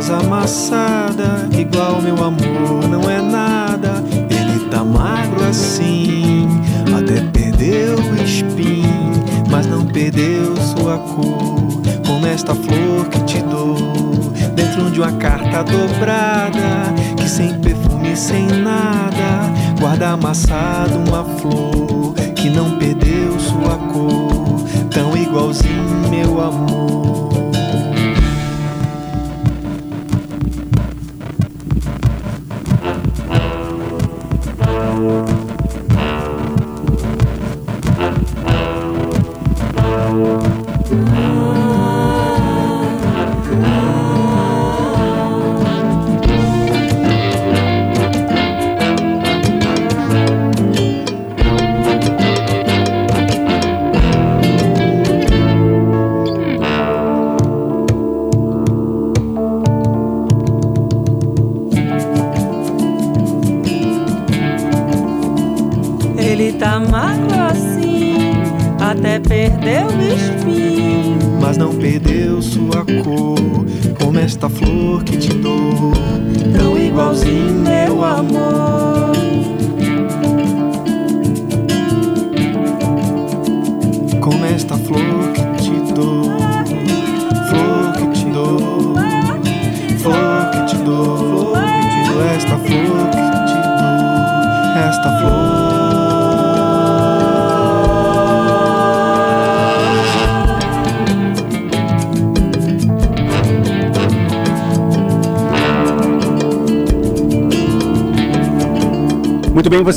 D: Rosa amassada, igual meu amor não é nada. Ele tá magro assim, até perdeu o espinho, mas não perdeu sua cor. Como esta flor que te dou, dentro de uma carta dobrada, que sem perfume, sem nada, guarda amassado uma flor que não perdeu sua cor, tão igualzinho meu amor.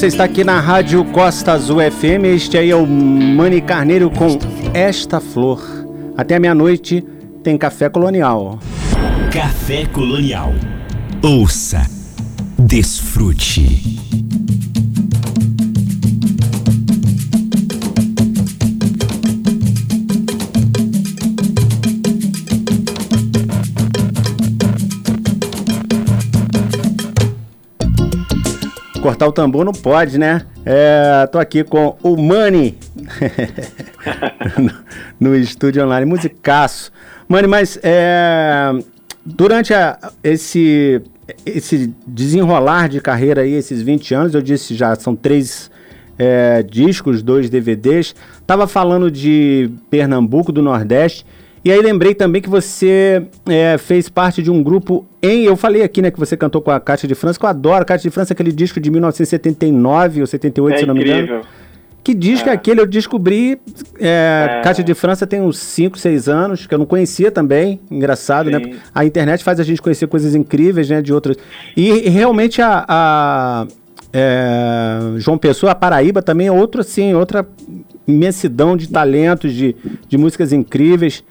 B: Você está aqui na Rádio Costa Azul FM. Este aí é o Mani Carneiro com Esta Flor. Até meia-noite tem Café Colonial.
A: Café Colonial. Ouça, desfrute.
B: Cortar o tambor não pode, né? É, tô aqui com o Mani no, no estúdio online, musicaço. Mani, mas é, durante a, esse, esse desenrolar de carreira aí, esses 20 anos, eu disse já, são três é, discos, dois DVDs. Tava falando de Pernambuco, do Nordeste. E aí lembrei também que você é, fez parte de um grupo em. Eu falei aqui, né, que você cantou com a Caixa de França, que eu adoro. Caixa de França, aquele disco de 1979 ou 78,
E: É
B: se não me engano.
E: incrível.
B: Que disco é,
E: É.
B: aquele? Eu descobri. É,
E: É.
B: Caixa de França tem uns 5, 6 anos, que eu não conhecia também. Engraçado, né?
E: Sim.
B: A internet faz a gente conhecer coisas incríveis, né? De outras. E realmente a. a, é, João Pessoa, a Paraíba também é outro, assim, outra imensidão de talentos, de, de músicas incríveis.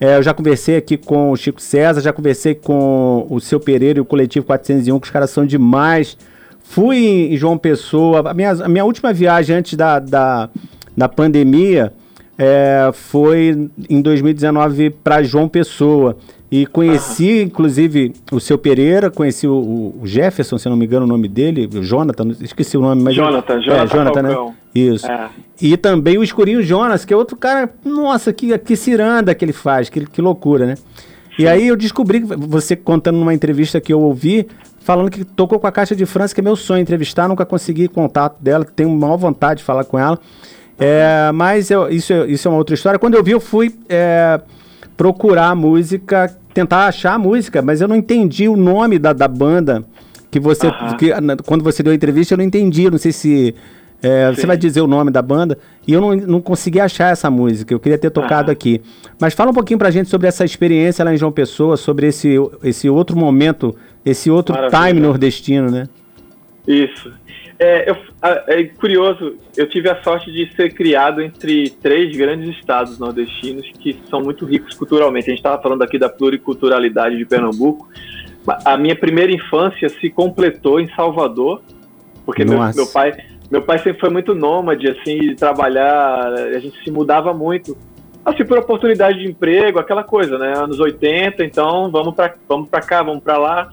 B: É, eu já conversei aqui com o Chico César, já conversei com o seu Pereira e o Coletivo 401, que os caras são demais. Fui em João Pessoa. A minha, a minha última viagem antes da, da, da pandemia é, foi em 2019 para João Pessoa. E conheci, inclusive, o seu Pereira, conheci o, o Jefferson, se não me engano o nome dele, o Jonathan, esqueci o nome, mas.
E: Jonathan,
B: é,
E: Jonathan
B: Jonathan, né?
E: Falcão.
B: Isso.
E: É.
B: E também o Escurinho Jonas, que é outro cara, nossa, que, que ciranda que ele faz, que, que loucura, né? E aí eu descobri, você contando numa entrevista que eu ouvi, falando que tocou com a Caixa de França, que é meu sonho entrevistar, nunca consegui contato dela, tenho maior vontade de falar com ela. É, mas eu- isso, é- isso é uma outra história. Quando eu vi, eu fui é, procurar a música, tentar achar a música, mas eu não entendi o nome da, da banda que você.
E: Aham.
B: que, na- quando você deu a entrevista, eu não entendi. eu Não sei se. é, você vai dizer o nome da banda e eu não, não consegui achar essa música. Eu queria ter tocado aqui. Mas fala um pouquinho pra gente sobre essa experiência lá em João Pessoa, sobre esse, esse outro momento, esse outro
E: Maravilha.
B: time nordestino, né?
E: Isso. É, eu- é curioso, eu tive a sorte de ser criado entre três grandes estados nordestinos que são muito ricos culturalmente. A gente estava falando aqui da pluriculturalidade de Pernambuco. A minha primeira infância se completou em Salvador, porque meu, meu pai meu pai sempre foi muito nômade, assim, de trabalhar, a gente se mudava muito. Assim, por oportunidade de emprego, aquela coisa, né? Anos 80, então vamos para vamos pra cá, vamos para lá.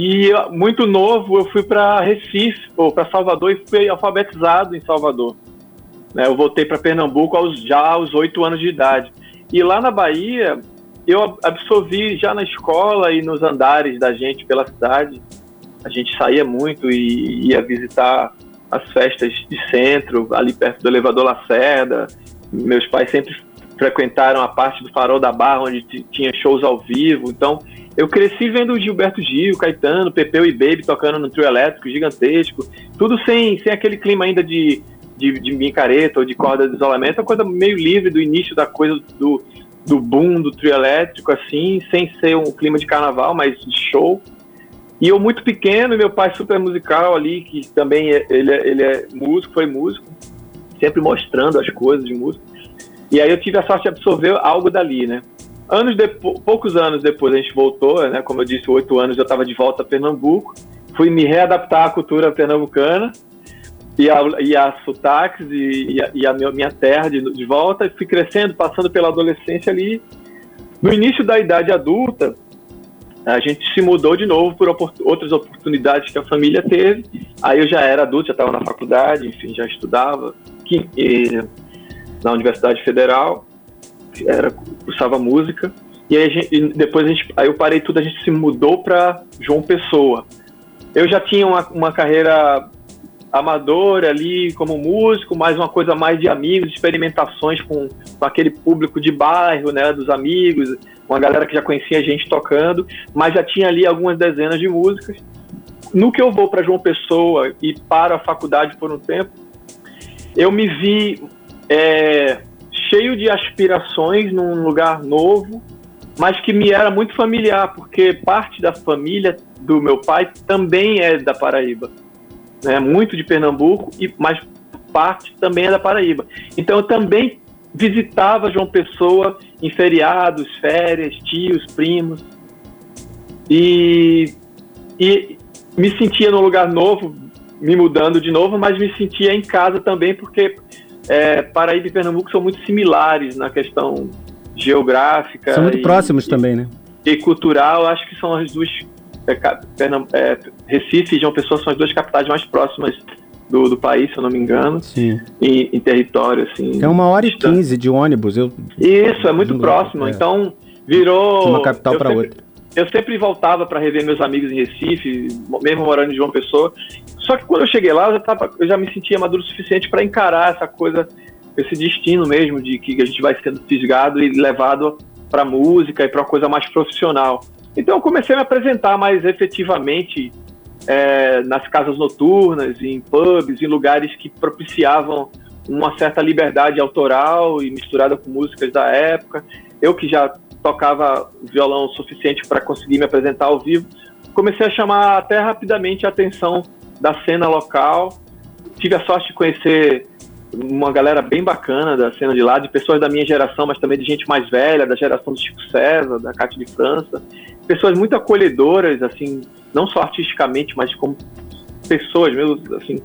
E: E muito novo, eu fui para Recife, ou para Salvador, e fui alfabetizado em Salvador. Né, eu voltei para Pernambuco aos, já aos oito anos de idade. E lá na Bahia, eu ab- absorvi já na escola e nos andares da gente pela cidade. A gente saía muito e ia visitar as festas de centro, ali perto do elevador Lacerda. Meus pais sempre frequentaram a parte do Farol da Barra, onde tinha shows ao vivo. Então, eu cresci vendo o Gilberto Gil, Caetano, Pepeu e Baby tocando no trio elétrico gigantesco. Tudo sem, sem aquele clima ainda de, de, de micareta ou de corda de isolamento. Uma coisa meio livre do início da coisa do, do boom do trio elétrico, assim, sem ser um clima de carnaval, mas de show. E eu muito pequeno, meu pai super musical ali, que também é- ele, é- ele é músico, foi músico, sempre mostrando as coisas de música. E aí eu tive a sorte de absorver algo dali, né? Anos depois, poucos anos depois a gente voltou, né? Como eu disse, oito anos eu estava de volta a Pernambuco, fui me readaptar à cultura pernambucana e a, e a sotaques e, e a, e a minha, minha terra de, de volta, fui crescendo, passando pela adolescência ali. No início da idade adulta, a gente se mudou de novo por opor- outras oportunidades que a família teve. Aí eu já era adulto, já estava na faculdade, enfim, já estudava. Que, na Universidade Federal, era cursava música. E aí a gente, depois a gente, aí eu parei tudo, a gente se mudou para João Pessoa. Eu já tinha uma, uma carreira amadora ali como músico, mas uma coisa mais de amigos, experimentações com, com aquele público de bairro, né, dos amigos, uma galera que já conhecia a gente tocando, mas já tinha ali algumas dezenas de músicas. No que eu vou para João Pessoa e para a faculdade por um tempo, eu me vi é, cheio de aspirações num lugar novo, mas que me era muito familiar, porque parte da família do meu pai também é da Paraíba né, muito de Pernambuco, e, mas parte também é da Paraíba. Então eu também visitava João Pessoa em feriados, férias, tios, primos. E, e me sentia num lugar novo, me mudando de novo, mas me sentia em casa também, porque é, Paraíba e Pernambuco são muito similares na questão geográfica.
B: São muito e, próximos e, também, né?
E: E cultural, acho que são as duas é, é, Recife e João Pessoa são as duas capitais mais próximas do, do país, se eu não me engano.
B: Sim.
E: Em, em território, assim.
B: É uma hora e quinze de ônibus. Eu...
E: Isso, é muito próximo. É. Então, virou.
B: De uma capital para outra.
E: Eu sempre voltava para rever meus amigos em Recife, mesmo morando em João Pessoa. Só que quando eu cheguei lá, eu já, tava, eu já me sentia maduro o suficiente para encarar essa coisa, esse destino mesmo de que a gente vai sendo fisgado e levado para música e para uma coisa mais profissional. Então eu comecei a me apresentar mais efetivamente é, nas casas noturnas, em pubs, em lugares que propiciavam uma certa liberdade autoral e misturada com músicas da época. Eu que já tocava violão o suficiente para conseguir me apresentar ao vivo, comecei a chamar até rapidamente a atenção da cena local. Tive a sorte de conhecer uma galera bem bacana da cena de lá, de pessoas da minha geração, mas também de gente mais velha, da geração do Chico César, da Cátia de França. Pessoas muito acolhedoras, assim, não só artisticamente, mas como pessoas mesmo, assim,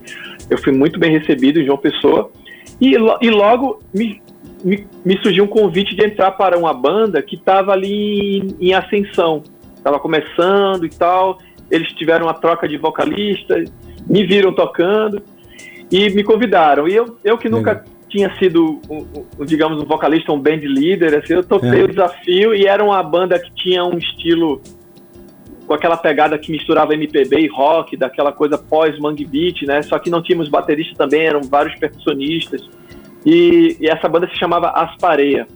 E: eu fui muito bem recebido em João Pessoa, e, e logo me, me, me, surgiu um convite de entrar para uma banda que estava ali em, em ascensão, estava começando e tal, eles tiveram uma troca de vocalistas, me viram tocando, e me convidaram, e eu, eu que nunca tinha sido, um, um, digamos, um vocalista, um band leader, assim, eu topei é. o desafio e era uma banda que tinha um estilo com aquela pegada que misturava MPB e rock, daquela coisa pós-mangue beat, né? Só que não tínhamos baterista também, eram vários percussionistas. E, e essa banda se chamava Aspareia.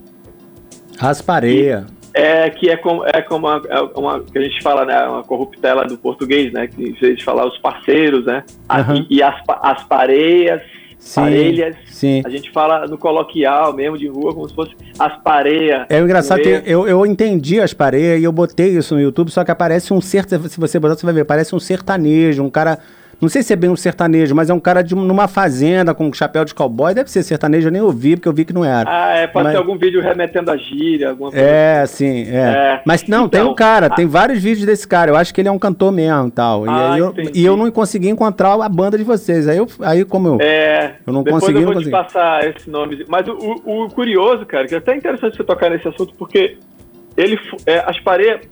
B: Aspareia.
E: É, que é como, é como uma, é uma, que a gente fala, né? Uma corruptela do português, né? Que a gente fala os parceiros, né? Uhum. E, e as, as pareias sim, parelhas.
B: Sim.
E: A gente fala no coloquial mesmo de rua, como se fosse as pareias.
B: É engraçado que eu, eu entendi as pareias e eu botei isso no YouTube, só que aparece um sertanejo. Se você botar, você vai ver, parece um sertanejo, um cara não sei se é bem um sertanejo, mas é um cara de numa fazenda com um chapéu de cowboy. Deve ser sertanejo, eu nem ouvi, porque eu vi que não era.
E: Ah, é, pode mas... ser algum vídeo remetendo a gíria, alguma
B: coisa. É, assim. sim, é. é. Mas não, então, tem um cara, a... tem vários vídeos desse cara. Eu acho que ele é um cantor mesmo tal. Ah, e, eu, e eu não consegui encontrar a banda de vocês. Aí, eu, aí como eu.
E: É, eu não consegui. Eu vou te passar esse nome. Mas o, o, o, curioso, cara, que é até interessante você tocar nesse assunto, porque ele, é, as paredes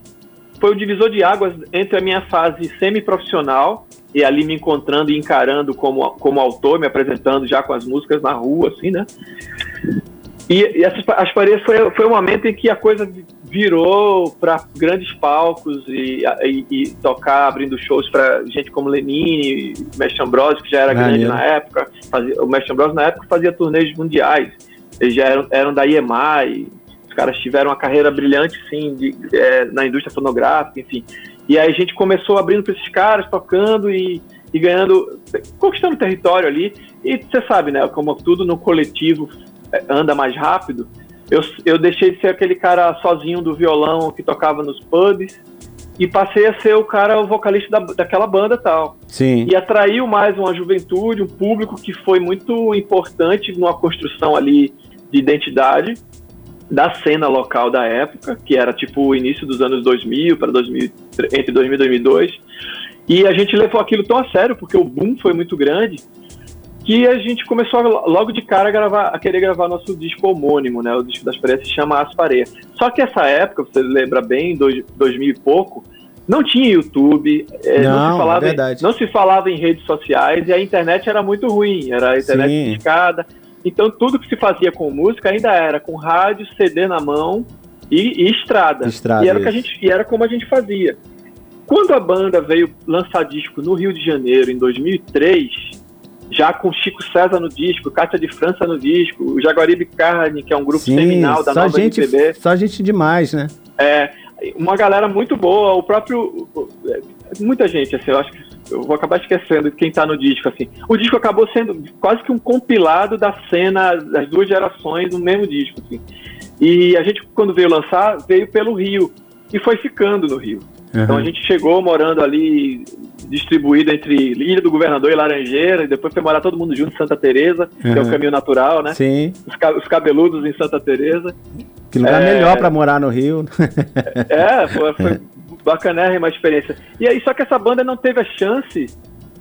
E: foi o divisor de águas entre a minha fase semi-profissional e ali me encontrando e encarando como, como autor, me apresentando já com as músicas na rua, assim, né? E, e essas, as paredes foi, foi um momento em que a coisa virou para grandes palcos e, e, e, tocar abrindo shows para gente como Lenine, Mestre Ambrosio, que já era grande na época. Fazia, o Mestre Ambrosio, na época, fazia turnês mundiais. Eles já eram, eram da os caras tiveram uma carreira brilhante, sim, de, é, na indústria fonográfica, enfim. E aí a gente começou abrindo para esses caras, tocando e, e ganhando, conquistando território ali. E você sabe, né? Como tudo no coletivo é, anda mais rápido, eu, eu deixei de ser aquele cara sozinho do violão que tocava nos pubs e passei a ser o cara, o vocalista da, daquela banda tal.
B: Sim.
E: E atraiu mais uma juventude, um público que foi muito importante numa construção ali de identidade da cena local da época, que era tipo o início dos anos 2000 para 2000, entre 2000 e 2002. E a gente levou aquilo tão a sério, porque o boom foi muito grande, que a gente começou a, logo de cara a, gravar, a querer gravar nosso disco homônimo, né? O disco das paredes se chama As Pareias. Só que essa época, você lembra bem, dois, 2000 e pouco, não tinha YouTube,
B: é, não, não, se
E: falava,
B: é
E: não se falava em redes sociais e a internet era muito ruim, era a internet discada Então tudo que se fazia com música ainda era com rádio, CD na mão e, e estrada.
B: Estrada,
E: e era que a gente e era como a gente fazia. Quando a banda veio lançar disco no Rio de Janeiro em 2003, já com Chico César no disco, Cátia de França no disco, o Jaguaribe Carne, que é um grupo
B: Sim,
E: seminal da nova
B: gente,
E: MPB,
B: só gente demais, né?
E: é, uma galera muito boa, o próprio. Muita gente, assim, eu acho que eu vou acabar esquecendo de quem tá no disco, assim. O disco acabou sendo quase que um compilado da cena das duas gerações no mesmo disco, assim. E a gente, quando veio lançar, veio pelo Rio. E foi ficando no Rio. Então a
B: Uhum.
E: gente chegou morando ali, distribuído entre Ilha do Governador e Laranjeira, e depois foi morar todo mundo junto em Santa Teresa, que é
B: Uhum.
E: o caminho natural, né?
B: Sim,
E: Os, ca- os cabeludos em Santa Teresa.
B: que lugar
E: É.
B: melhor pra morar no Rio.
E: É, foi, foi bacanérrima a experiência. E aí, só que essa banda não teve a chance,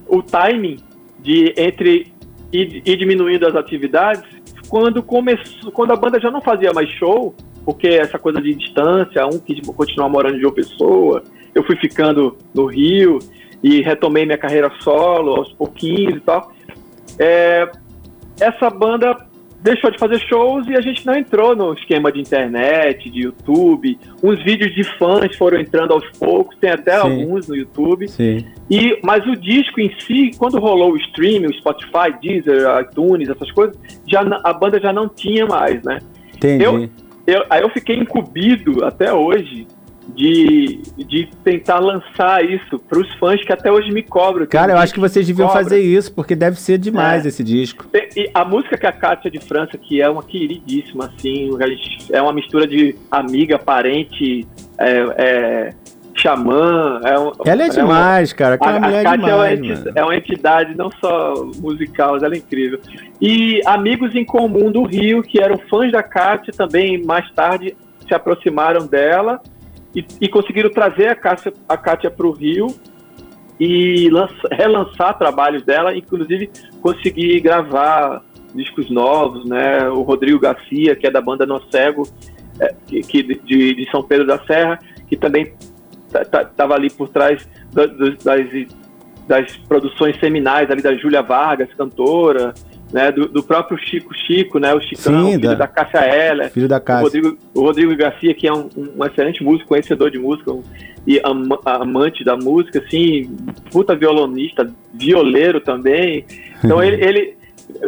E: o timing de entre ir, ir diminuindo as atividades quando começou, quando a banda já não fazia mais show, porque essa coisa de distância, um quis continuar morando em João Pessoa, eu fui ficando no Rio e retomei minha carreira solo aos pouquinhos e tal. É, essa banda deixou de fazer shows e a gente não entrou no esquema de internet, de YouTube. Uns vídeos de fãs foram entrando aos poucos, tem até
B: Sim.
E: alguns no YouTube.
B: Sim.
E: E, mas o disco em si, quando rolou o streaming, o Spotify, Deezer, iTunes, essas coisas, já, a banda já não tinha mais, né?
B: Entendi.
E: Eu- Eu, aí eu fiquei incumbido até hoje de, de tentar lançar isso para os fãs que até hoje me cobram.
B: Cara, eu acho que vocês deviam
E: cobra.
B: fazer isso, porque deve ser demais
E: É.
B: esse disco.
E: E a música que a Kátia de França, que é uma queridíssima, assim, a é uma mistura de amiga, parente, é, é, xamã. É um-
B: Ela é
E: uma-
B: demais, cara.
E: a,
B: Aquela
E: a
B: mulher é
E: Kátia é, uma
B: demais,
E: enti-
B: mano.
E: é uma entidade não só musical, mas ela é incrível. E amigos em comum do Rio, que eram fãs da Kátia, também mais tarde se aproximaram dela e, e conseguiram trazer a Kátia, a Kátia para o Rio e lança- relançar trabalhos dela, inclusive conseguir gravar discos novos, né? O Rodrigo Garcia, que é da banda No Cego, é, que, de, de São Pedro da Serra, que também estava ali por trás da- dos- das, das produções seminais ali da Júlia Vargas, cantora, né? Do, do próprio Chico Chico, né? O Chicão,
B: Sim,
E: filho
B: da-
E: da, Cássia Heller.
B: Filho da
E: O
B: casa.
E: Rodrigo, o Rodrigo Garcia, que é um, um excelente músico, conhecedor de música um- e ama- amante da música, assim, puta violonista, violeiro também. Então ele, ele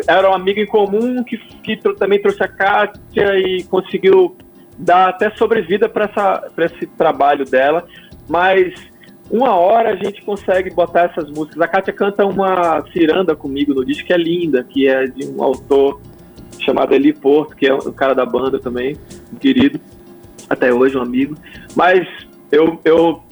E: era um amigo em comum que, que também trouxe a Kátia e conseguiu dar até sobrevida para esse trabalho dela. Mas uma hora a gente consegue botar essas músicas. A Kátia canta uma ciranda comigo no disco que é linda, que é de um autor chamado Eli Porto, que é um cara da banda também, um querido, até hoje um amigo. Mas eu, eu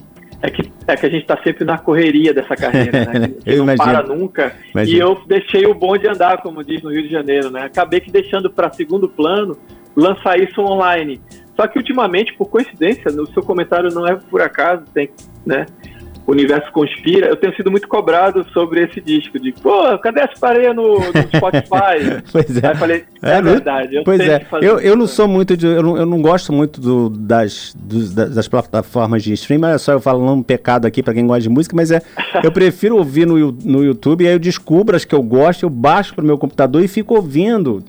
E: é que é que a gente está sempre na correria dessa carreira, né?
B: Eu
E: não
B: imagino.
E: para nunca.
B: Imagino.
E: E eu deixei o bonde andar, como diz no Rio de Janeiro, né? Acabei que deixando para segundo plano lançar isso online. Só que ultimamente, por coincidência, no seu comentário não é por acaso, tem, né? O universo conspira. Eu tenho sido muito cobrado sobre esse disco. De, pô, cadê as pareias no, no Spotify?
B: Pois é.
E: Aí eu falei, é,
B: É,
E: verdade. Eu
B: Pois é, eu, eu não sou muito de. Eu não, eu não gosto muito do- das, dos- das, plataformas de streaming. Olha só, eu falando um pecado aqui pra quem gosta de música, mas é. Eu prefiro ouvir no, no YouTube e aí eu descubro as que eu gosto, eu baixo pro meu computador e fico ouvindo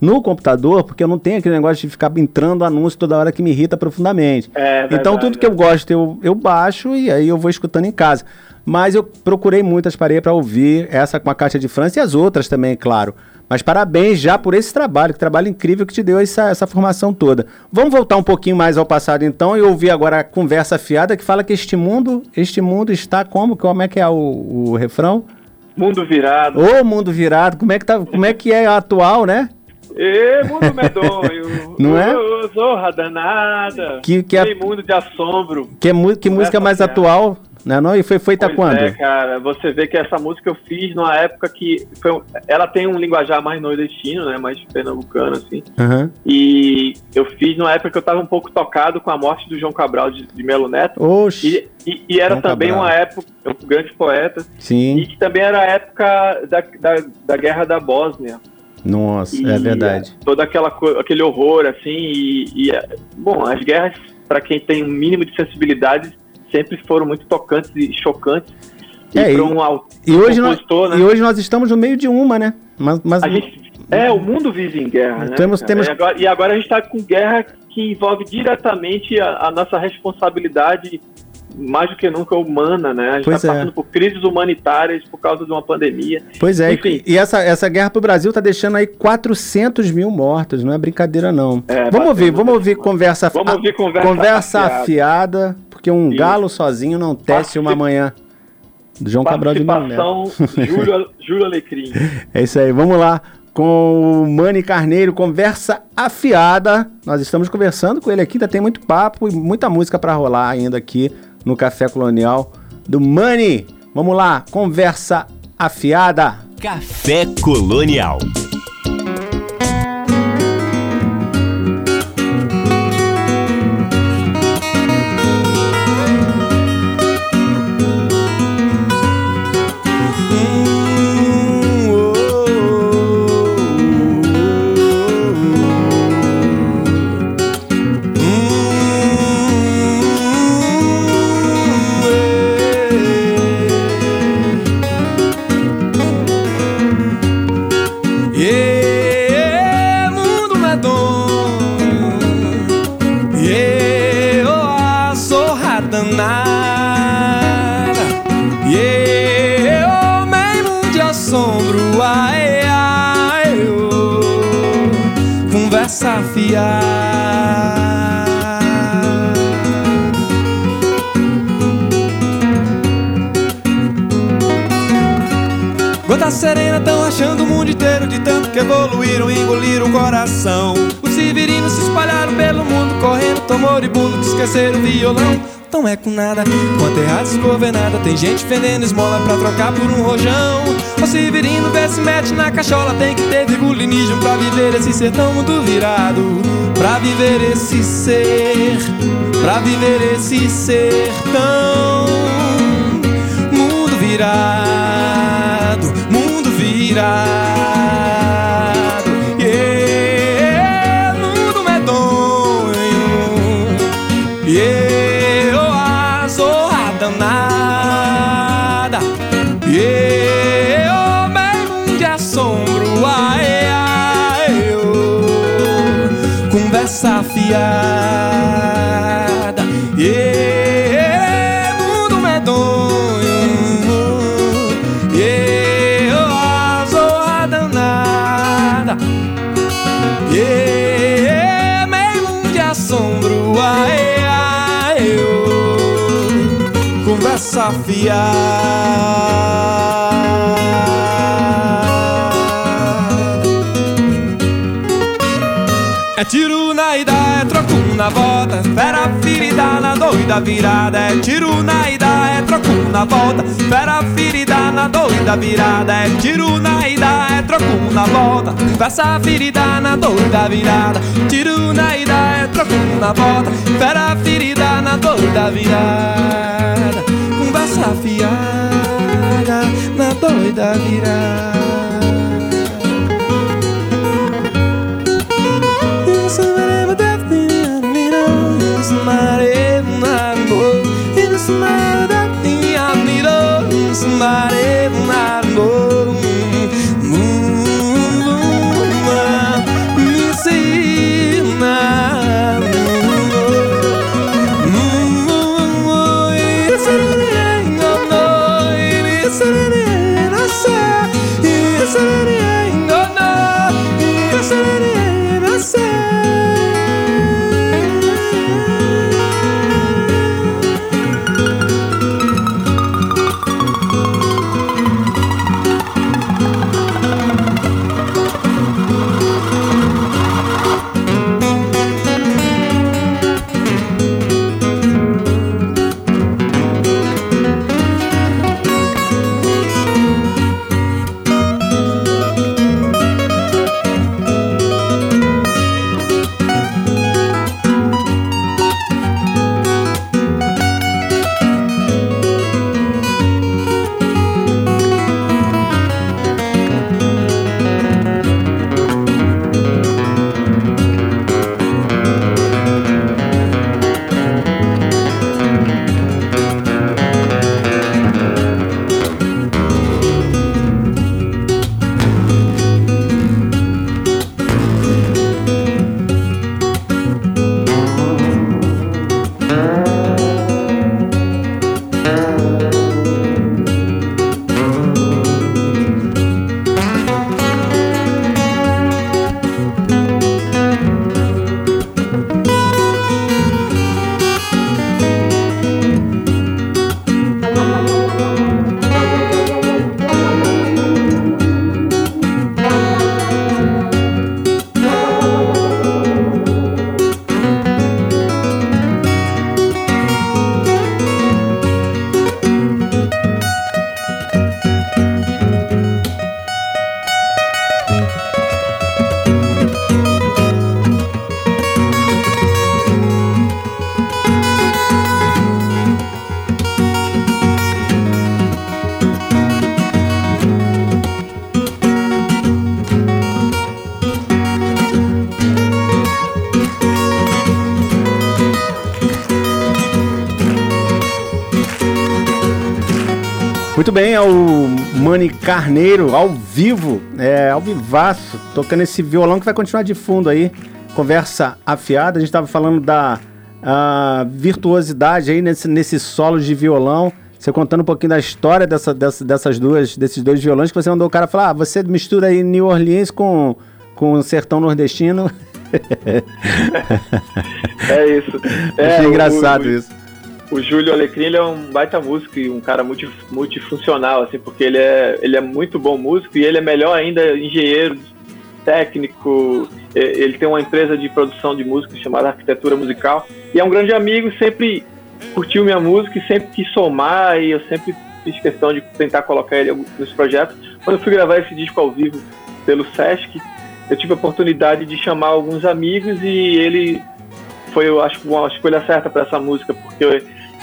B: no computador, porque eu não tenho aquele negócio de ficar entrando anúncio toda hora que me irrita profundamente.
E: É,
B: então
E: verdade,
B: tudo que eu gosto eu, eu baixo e aí eu vou escutando em casa. Mas eu procurei muitas pareias para ouvir, essa com a Caixa de França e as outras também, claro. Mas parabéns já por esse trabalho, que trabalho incrível que te deu essa, essa formação toda. Vamos voltar um pouquinho mais ao passado então e ouvir agora a conversa fiada que fala que este mundo, este mundo está como? Como é que é o, o refrão?
E: Mundo virado.
B: Ô mundo virado, como é que tá, como é que é atual, né?
E: Ê, mundo medonho.
B: Não é?
E: Zorra danada.
B: Que- que é-
E: mundo de assombro.
B: Que, é que música mais atual, né? Não? E foi feita
E: Pois
B: quando?
E: É, cara, você vê que essa música eu fiz numa época que foi um- ela tem um linguajar mais nordestino, né, mais pernambucano assim.
B: Aham.
E: E eu fiz numa época que eu tava um pouco tocado com a morte do João Cabral de, de Melo Neto.
B: Oxi,
E: E, e- e era
B: João
E: também
B: Cabral.
E: uma época, um grande poeta,
B: sim.
E: e que também era a época da, da, da guerra da Bósnia.
B: Nossa,
E: E
B: é verdade.
E: Todo aquela, aquele horror, assim, e, e, é, bom, as guerras, para quem tem um mínimo de sensibilidade, sempre foram muito tocantes e chocantes.
B: É,
E: e um au-
B: E hoje, nós,
E: né?
B: e hoje nós estamos no meio de uma, né? Mas, mas
E: gente, É, o mundo vive em guerra, né?
B: Temos- temos-
E: E, agora, e agora a gente está com guerra que envolve diretamente a, a nossa responsabilidade, mais do que nunca humana, né? A gente
B: Pois
E: está
B: é.
E: passando por crises humanitárias por causa de uma pandemia.
B: Pois é,
E: Enfim.
B: e, e essa, essa guerra pro Brasil tá deixando aí 400 mil mortos, não é brincadeira não.
E: É,
B: vamos ouvir, vamos ouvir conversa,
E: Vamos ouvir conversa
B: conversa
E: afiada.
B: afiada, porque um
E: Isso.
B: galo sozinho não tece uma manhã. Do João Cabral de Melo.
E: Júlio, Júlio Alecrim.
B: É isso aí, vamos lá com o Mani Carneiro, conversa afiada. Nós estamos conversando com ele aqui, ainda tem muito papo e muita música pra rolar ainda aqui no Café Colonial do Mani. Vamos lá, conversa afiada.
A: Café Colonial.
D: Gota serena tão achando o mundo inteiro De tanto que evoluíram engoliram o coração. Os sibirinos se espalharam pelo mundo Correndo, tão moribundo que esqueceram o violão. Tão é com nada, a terra desgovernada Tem gente vendendo esmola pra trocar por um rojão. O severino vê se mete na cachola Tem que ter virgulinismo pra viver esse sertão mundo virado. Pra viver esse ser Pra viver esse sertão Mundo virado, mundo virado. Yeah, mundo medonho. Yeah, oh, a zorra danada. Yeah, oh, bem de assombro. Ai, ai, oh, conversa afiada. Conversa afiada. É tiro na ida, é troco na volta. Fera ferida na doida virada. É tiro na ida, troco na volta. Fera ferida na doida virada É tiro na ida, é troco na volta. Fera ferida na doida virada Tiro na ida, é troco na volta. Fera ferida na doida virada Conversa fiada na doida virada.
B: Somebody somebody bem, é o Mani Carneiro ao vivo, é, ao vivaço, tocando esse violão que vai continuar de fundo aí. Conversa afiada, a gente estava falando da virtuosidade aí nesse, nesse solo de violão. Você contando um pouquinho da história dessa, dessa, dessas duas, desses dois violões, que você mandou o cara falar, ah, você mistura aí New Orleans com, com o sertão nordestino.
E: é isso. É,
B: Achei engraçado
E: o,
B: isso
E: o Júlio Alecrim ele é um baita músico e um cara multi, multifuncional, assim, porque ele é, ele é muito bom músico e ele é melhor ainda engenheiro, técnico. Ele tem uma empresa de produção de música chamada Arquitetura Musical e é um grande amigo, sempre curtiu minha música e sempre quis somar e eu sempre fiz questão de tentar colocar ele nos projetos. Quando eu fui gravar esse disco ao vivo pelo Sesc, eu tive a oportunidade de chamar alguns amigos e ele foi, eu acho, uma escolha certa para essa música, porque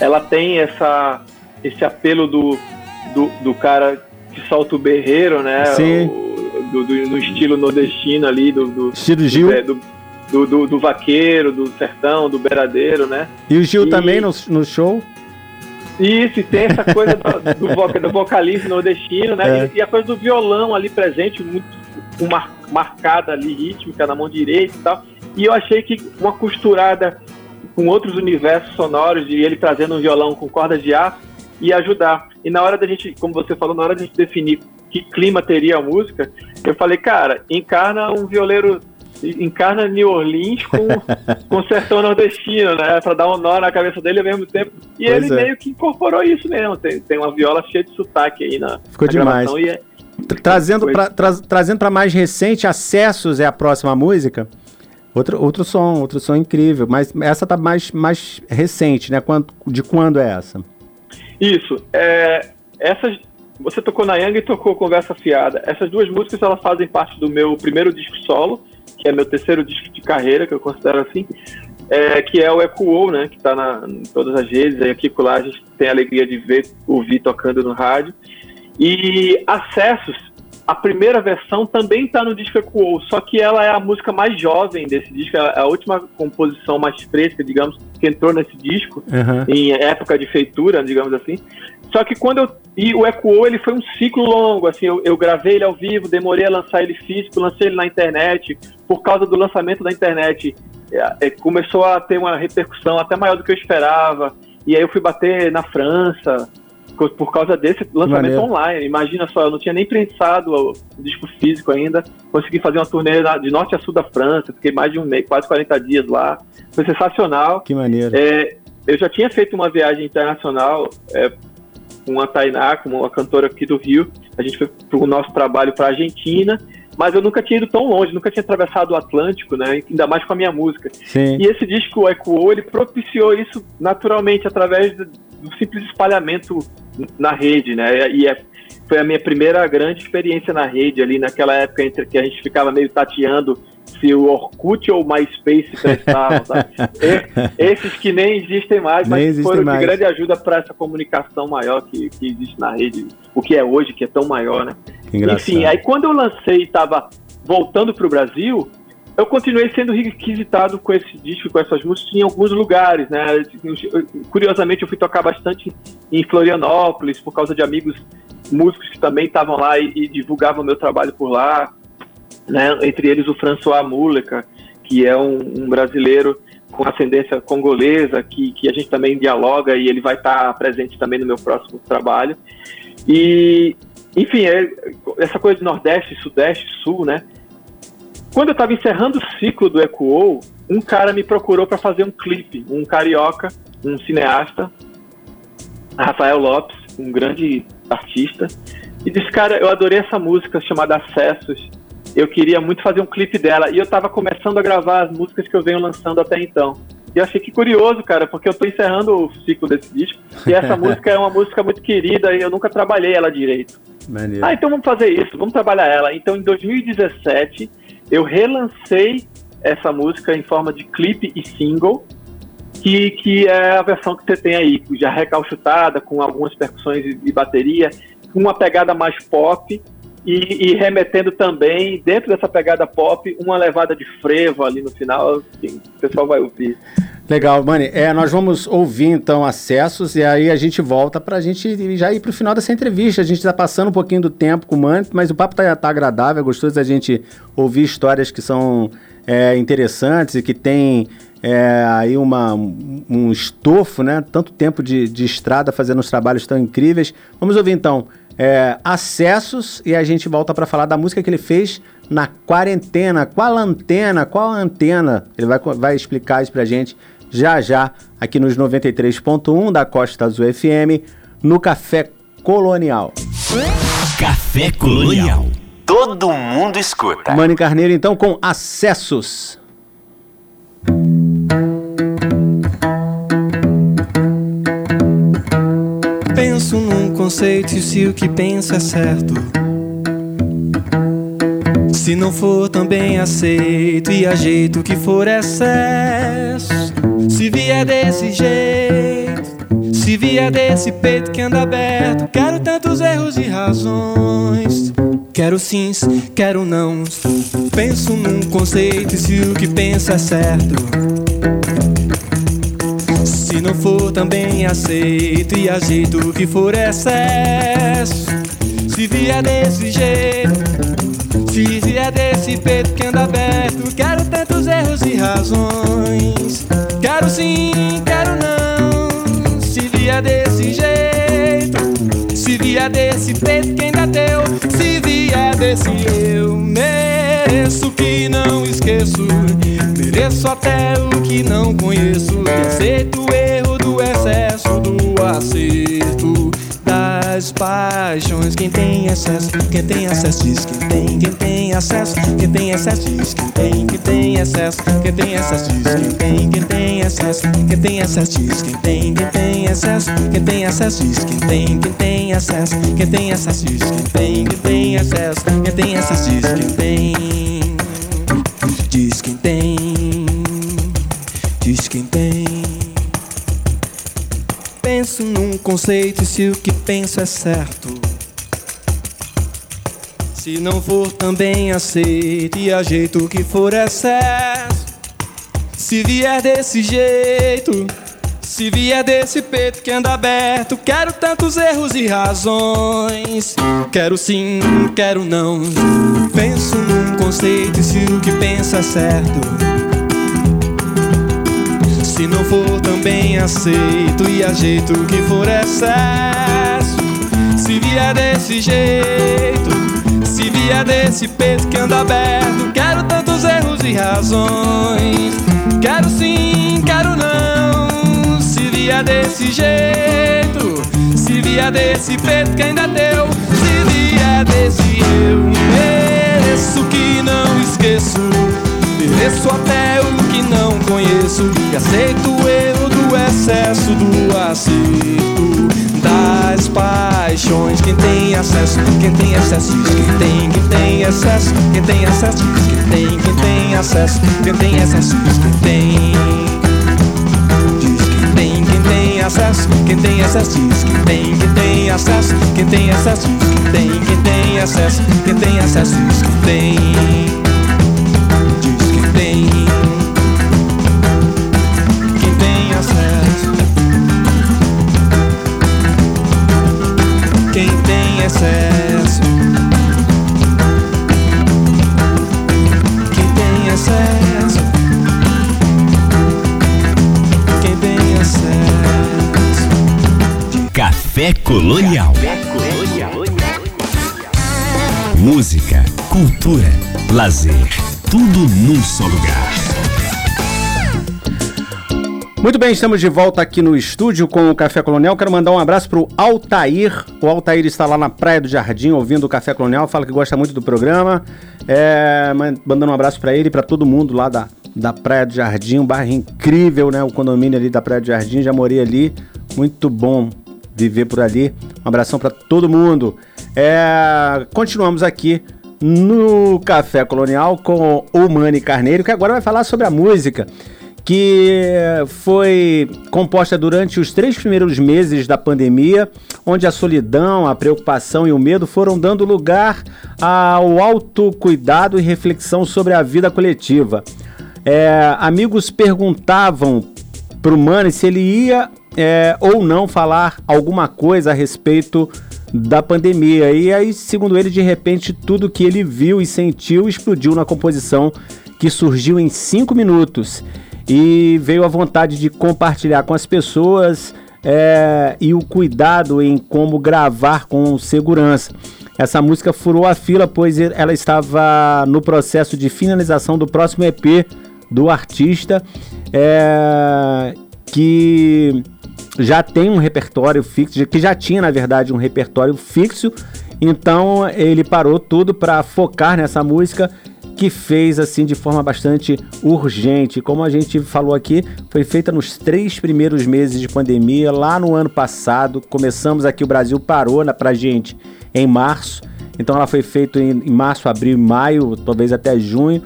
E: ela tem essa, esse apelo do, do, do cara que solta o berreiro, né?
B: Sim.
E: O, do, do, do, estilo nordestino ali, do, do
B: estilo Gil.
E: Do, do, do, vaqueiro, do sertão, do beiradeiro, né?
B: E o Gil e, também no, no show?
E: Isso, e tem essa coisa do, do, do vocalista nordestino, né? É. E, e, a coisa do violão ali presente, muito uma, marcada ali, rítmica na mão direita e tal. E eu achei que uma costurada com outros universos sonoros e ele trazendo um violão com cordas de aço ia ajudar. E na hora da gente, como você falou, na hora da gente definir que clima teria a música, eu falei, cara, encarna um violeiro, encarna New Orleans com, com sertão nordestino, né? Pra dar um nó na cabeça dele ao mesmo tempo. E pois ele é. meio que incorporou isso mesmo. Tem, tem uma viola cheia de sotaque aí na,
B: Ficou
E: na
B: demais. E é, trazendo para tra, trazendo para mais recente, Acessos é a próxima música. Outro, outro som, outro som incrível, mas essa tá mais, mais recente, né? De quando é essa?
E: Isso. É, essas, você tocou na Yang e tocou Conversa Fiada. Essas duas músicas elas fazem parte do meu primeiro disco solo, que é meu terceiro disco de carreira, que eu considero assim, é, que é o Echo, né? Que está em todas as redes. Aí aqui lá a gente tem a alegria de ver, ouvir tocando no rádio. E Acessos a primeira versão também está no disco Equal, só que ela é a música mais jovem desse disco, é a última composição mais fresca, digamos, que entrou nesse disco, uhum. em época de feitura, digamos assim. Só que quando eu. E o Equal, ele foi um ciclo longo, assim, eu, eu, gravei ele ao vivo, demorei a lançar ele físico, lancei ele na internet. Por causa do lançamento da internet, é, é, começou a ter uma repercussão até maior do que eu esperava. E aí eu fui bater na França, por causa desse lançamento online. Imagina só, eu não tinha nem pensado o disco físico ainda. Consegui fazer uma turnê de norte a sul da França, fiquei mais de um mês, quase 40 dias lá. Foi sensacional.
B: Que maneiro.
E: É, eu já tinha feito uma viagem internacional é, com a Tainá, com uma cantora aqui do Rio. A gente foi para o nosso trabalho para a Argentina mas eu nunca tinha ido tão longe, nunca tinha atravessado o Atlântico, né? Ainda mais com a minha música.
B: Sim.
E: E esse disco, o Echo, ele propiciou isso naturalmente através do, do simples espalhamento na rede, né? E é, foi a minha primeira grande experiência na rede ali naquela época entre que a gente ficava meio tateando se o Orkut ou o MySpace prestavam, Esses que nem existem mais, nem mas foram mais. de grande ajuda para essa comunicação maior que, que existe na rede, o que é hoje, que é tão maior, né? Enfim, aí quando eu lancei e estava voltando para o Brasil, eu continuei sendo requisitado com esse disco, com essas músicas, em alguns lugares, né? Curiosamente, eu fui tocar bastante em Florianópolis, por causa de amigos músicos que também estavam lá e, e divulgavam meu trabalho por lá né? Entre eles o François Múleca, que é um, um, brasileiro com ascendência congolesa, que, que a gente também dialoga e ele vai estar presente também no meu próximo trabalho. E, enfim, é, essa coisa de Nordeste, Sudeste, Sul, né? Quando eu estava encerrando o ciclo do Ecoou, um cara me procurou para fazer um clipe, um carioca, um cineasta, Rafael Lopes, um grande artista, e disse, cara, eu adorei essa música chamada Acessos, eu queria muito fazer um clipe dela, e eu estava começando a gravar as músicas que eu venho lançando até então. E eu achei que curioso, cara, porque eu estou encerrando o ciclo desse disco, e essa música é uma música muito querida e eu nunca trabalhei ela direito. Maneiro. Ah, então vamos fazer isso, vamos trabalhar ela. Então em 2017 eu relancei essa música em forma de clipe e single, que, que é a versão que você tem aí, já recalchutada, com algumas percussões e bateria, uma pegada mais pop e, e, remetendo também, dentro dessa pegada pop, uma levada de frevo ali no final, assim, o pessoal vai ouvir.
B: Legal, Mani. É, nós vamos ouvir então acessos e aí a gente volta para a gente já ir para o final dessa entrevista. A gente está passando um pouquinho do tempo com o Mani, mas o papo tá, tá agradável, é gostoso a gente ouvir histórias que são é, interessantes e que tem é, aí uma, um estofo, né? Tanto tempo de, de estrada fazendo os trabalhos tão incríveis. Vamos ouvir então é, Acessos e a gente volta para falar da música que ele fez na quarentena. Qual antena? Qual antena? Ele vai, vai explicar isso pra gente já já aqui nos 93.1 da Costa Azul FM no Café Colonial.
A: Café Colonial. Todo mundo escuta.
B: Mani Carneiro, então, com acessos.
D: Penso num conceito e se o que penso é certo. Se não for também aceito e ajeito que for excesso. Se vier desse jeito, se vier desse peito que anda aberto, quero tantos erros e razões. Quero sims, quero não. Penso num conceito e se o que penso é certo. Se não for também aceito e ajeito que for excesso. Se vier desse jeito, se vier desse peito que anda aberto, quero tantos erros e razões. Quero sim, quero não. Vier desse jeito, se vier desse peito que ainda deu, se vier desse eu mereço que não esqueço. Mereço até o que não conheço. Aceito o erro do excesso do acerto das paixões. Quem tem acesso, quem tem acesso diz quem tem, quem tem acesso, quem tem acesso diz quem tem, quem tem acesso, quem tem acesso diz quem tem, quem tem acesso, quem tem acesso diz quem tem, quem tem acesso, quem tem acesso diz quem tem, quem tem acesso, quem tem acesso diz quem tem, quem tem acesso, quem tem acesso diz quem tem, diz quem tem, diz quem tem. Penso num conceito e se o que penso é certo. Se não for também aceito e ajeito que for excesso. Se vier desse jeito, se vier desse peito que anda aberto, quero tantos erros e razões. Quero sim, quero não. Penso num conceito e se o que pensa é certo. Se não for também aceito e ajeito que for excesso. Se vier desse jeito, se vier desse peito que anda aberto, quero tantos erros e razões. Quero sim, quero não. Se vier desse jeito, se vier desse peito que ainda deu, se vier desse eu mereço que não esqueço. Mereço até o que não conheço E aceito o erro do excesso do acerto Das paixões Quem tem acesso, quem tem acesso Quem tem, quem tem acesso Quem tem acesso Quem tem, quem tem acesso Quem tem acesso Quem tem Diz quem tem, quem tem acesso Quem tem acesso diz Quem tem, quem tem acesso Quem tem acesso Quem tem, quem tem acesso Quem tem acesso Quem tem
A: Colonial. Música, cultura, lazer, tudo num só lugar.
B: Muito bem, estamos de volta aqui no estúdio com o Café Colonial. Quero mandar um abraço pro Altair. O Altair está lá na Praia do Jardim ouvindo o Café Colonial, fala que gosta muito do programa. É, mandando um abraço para ele e para todo mundo lá da, da Praia do Jardim, um bairro incrível, né? O condomínio ali da Praia do Jardim, já morei ali. Muito bom viver por ali. Um abração para todo mundo. É, continuamos aqui no Café Colonial com o Mani Carneiro, que agora vai falar sobre a música que foi composta durante os três primeiros meses da pandemia, onde a solidão, a preocupação e o medo foram dando lugar ao autocuidado e reflexão sobre a vida coletiva. É, amigos perguntavam para o Mani se ele ia é, ou não falar alguma coisa a respeito da pandemia. E aí, segundo ele, de repente, tudo que ele viu e sentiu explodiu na composição que surgiu em cinco minutos. E veio a vontade de compartilhar com as pessoas é, e o cuidado em como gravar com segurança. Essa música furou a fila, pois ela estava no processo de finalização do próximo EP do artista, é, que já tem um repertório fixo, que já tinha, na verdade, um repertório fixo. Então ele parou tudo para focar nessa música que fez assim de forma bastante urgente. Como a gente falou aqui, foi feita nos três primeiros meses de pandemia, lá no ano passado. Começamos aqui, o Brasil parou na, pra gente em março. Então ela foi feita em, em março, abril, maio, talvez até junho.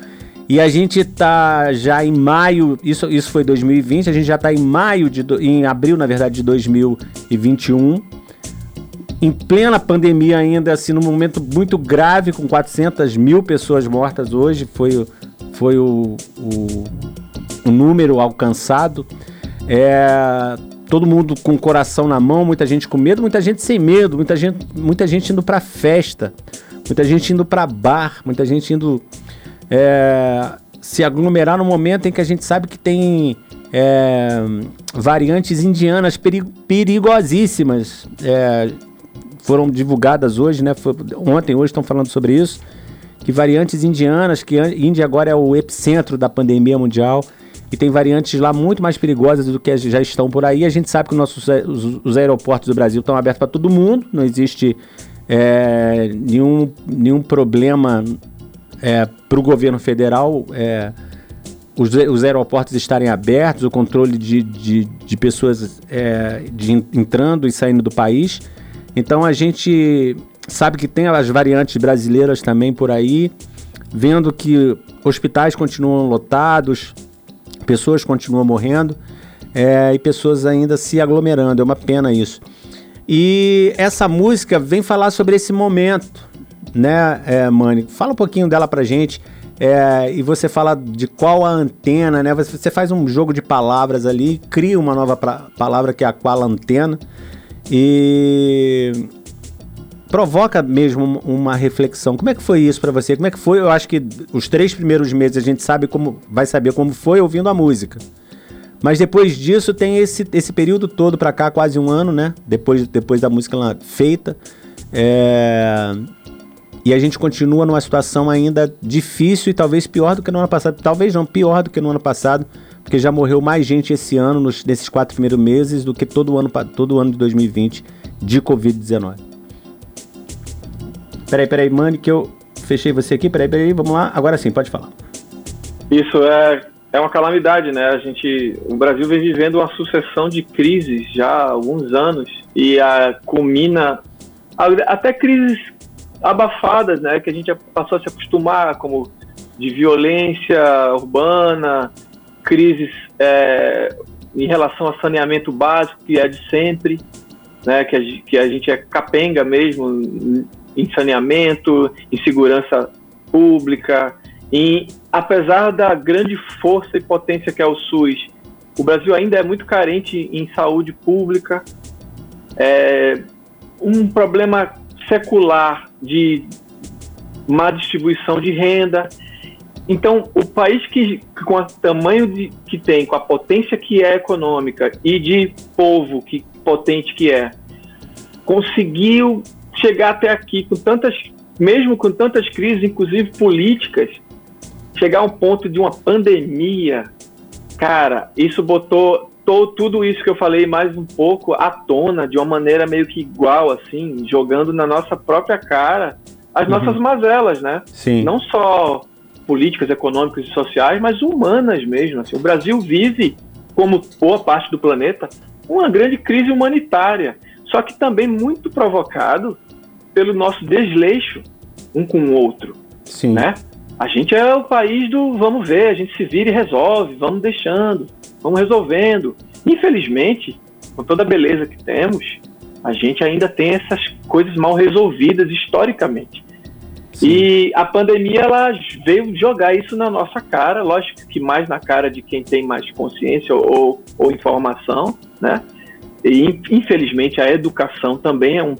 B: E a gente tá já em maio, isso, isso foi 2020, a gente já tá em maio, de, em abril, na verdade, de 2021. Em plena pandemia ainda, assim, num momento muito grave, com 400 mil pessoas mortas hoje, foi, foi o, o, o número alcançado. É, todo mundo com o coração na mão, muita gente com medo, muita gente sem medo, muita gente, muita gente indo para festa, muita gente indo para bar, muita gente indo é, se aglomerar no momento em que a gente sabe que tem é, variantes indianas perigosíssimas. É, foram divulgadas hoje, né? Foi, ontem, hoje estão falando sobre isso. Que variantes indianas, que a Índia agora é o epicentro da pandemia mundial e tem variantes lá muito mais perigosas do que já estão por aí. A gente sabe que nossos, os, os aeroportos do Brasil estão abertos para todo mundo, não existe é, nenhum, nenhum problema é, para o governo federal é, os, os, aeroportos estarem abertos, o controle de, de, de pessoas é, de entrando e saindo do país. Então a gente sabe que tem as variantes brasileiras também por aí, vendo que hospitais continuam lotados, pessoas continuam morrendo é, e pessoas ainda se aglomerando. É uma pena isso. E essa música vem falar sobre esse momento né, é, Mani? Fala um pouquinho dela pra gente. É, e você fala de qual a antena, né? Você faz um jogo de palavras ali, cria uma nova pra, palavra que é a qual antena e provoca mesmo uma reflexão. Como é que foi isso para você? Como é que foi? Eu acho que os três primeiros meses a gente sabe como vai saber como foi ouvindo a música. Mas depois disso tem esse, esse período todo para cá, quase um ano, né? Depois, depois da música feita. É, e a gente continua numa situação ainda difícil e talvez pior do que no ano passado. Talvez não, pior do que no ano passado, porque já morreu mais gente esse ano, nos, nesses quatro primeiros meses, do que todo ano, todo ano de 2020 de Covid-19. Peraí, peraí, mano, que eu fechei você aqui. Peraí, peraí, vamos lá. Agora sim, pode falar.
E: Isso é, é uma calamidade, né? A gente, o Brasil vem vivendo uma sucessão de crises já há alguns anos e a culmina até crises abafadas, né, que a gente passou a se acostumar, como de violência urbana, crises é, em relação ao saneamento básico, que é de sempre, né, que, a, que a gente é capenga mesmo em saneamento, em segurança pública, e apesar da grande força e potência que é o SUS, o Brasil ainda é muito carente em saúde pública. É um problema secular de má distribuição de renda. Então, o país que, com o tamanho de, que tem, com a potência que é econômica e de povo que potente que é, conseguiu chegar até aqui com tantas, mesmo com tantas crises, inclusive políticas, chegar a um ponto de uma pandemia, cara, isso botou tudo isso que eu falei mais um pouco à tona de uma maneira meio que igual, assim, jogando na nossa própria cara as uhum. nossas mazelas, né?
B: Sim.
E: Não só políticas, econômicas e sociais, mas humanas mesmo. Assim. O Brasil vive, como boa parte do planeta, uma grande crise humanitária, só que também muito provocado pelo nosso desleixo um com o outro,
B: Sim.
E: né? A gente é o país do vamos ver, a gente se vira e resolve, vamos deixando, vamos resolvendo. Infelizmente, com toda a beleza que temos, a gente ainda tem essas coisas mal resolvidas historicamente. Sim. E a pandemia ela veio jogar isso na nossa cara, lógico que mais na cara de quem tem mais consciência ou, ou informação, né? E infelizmente a educação também é um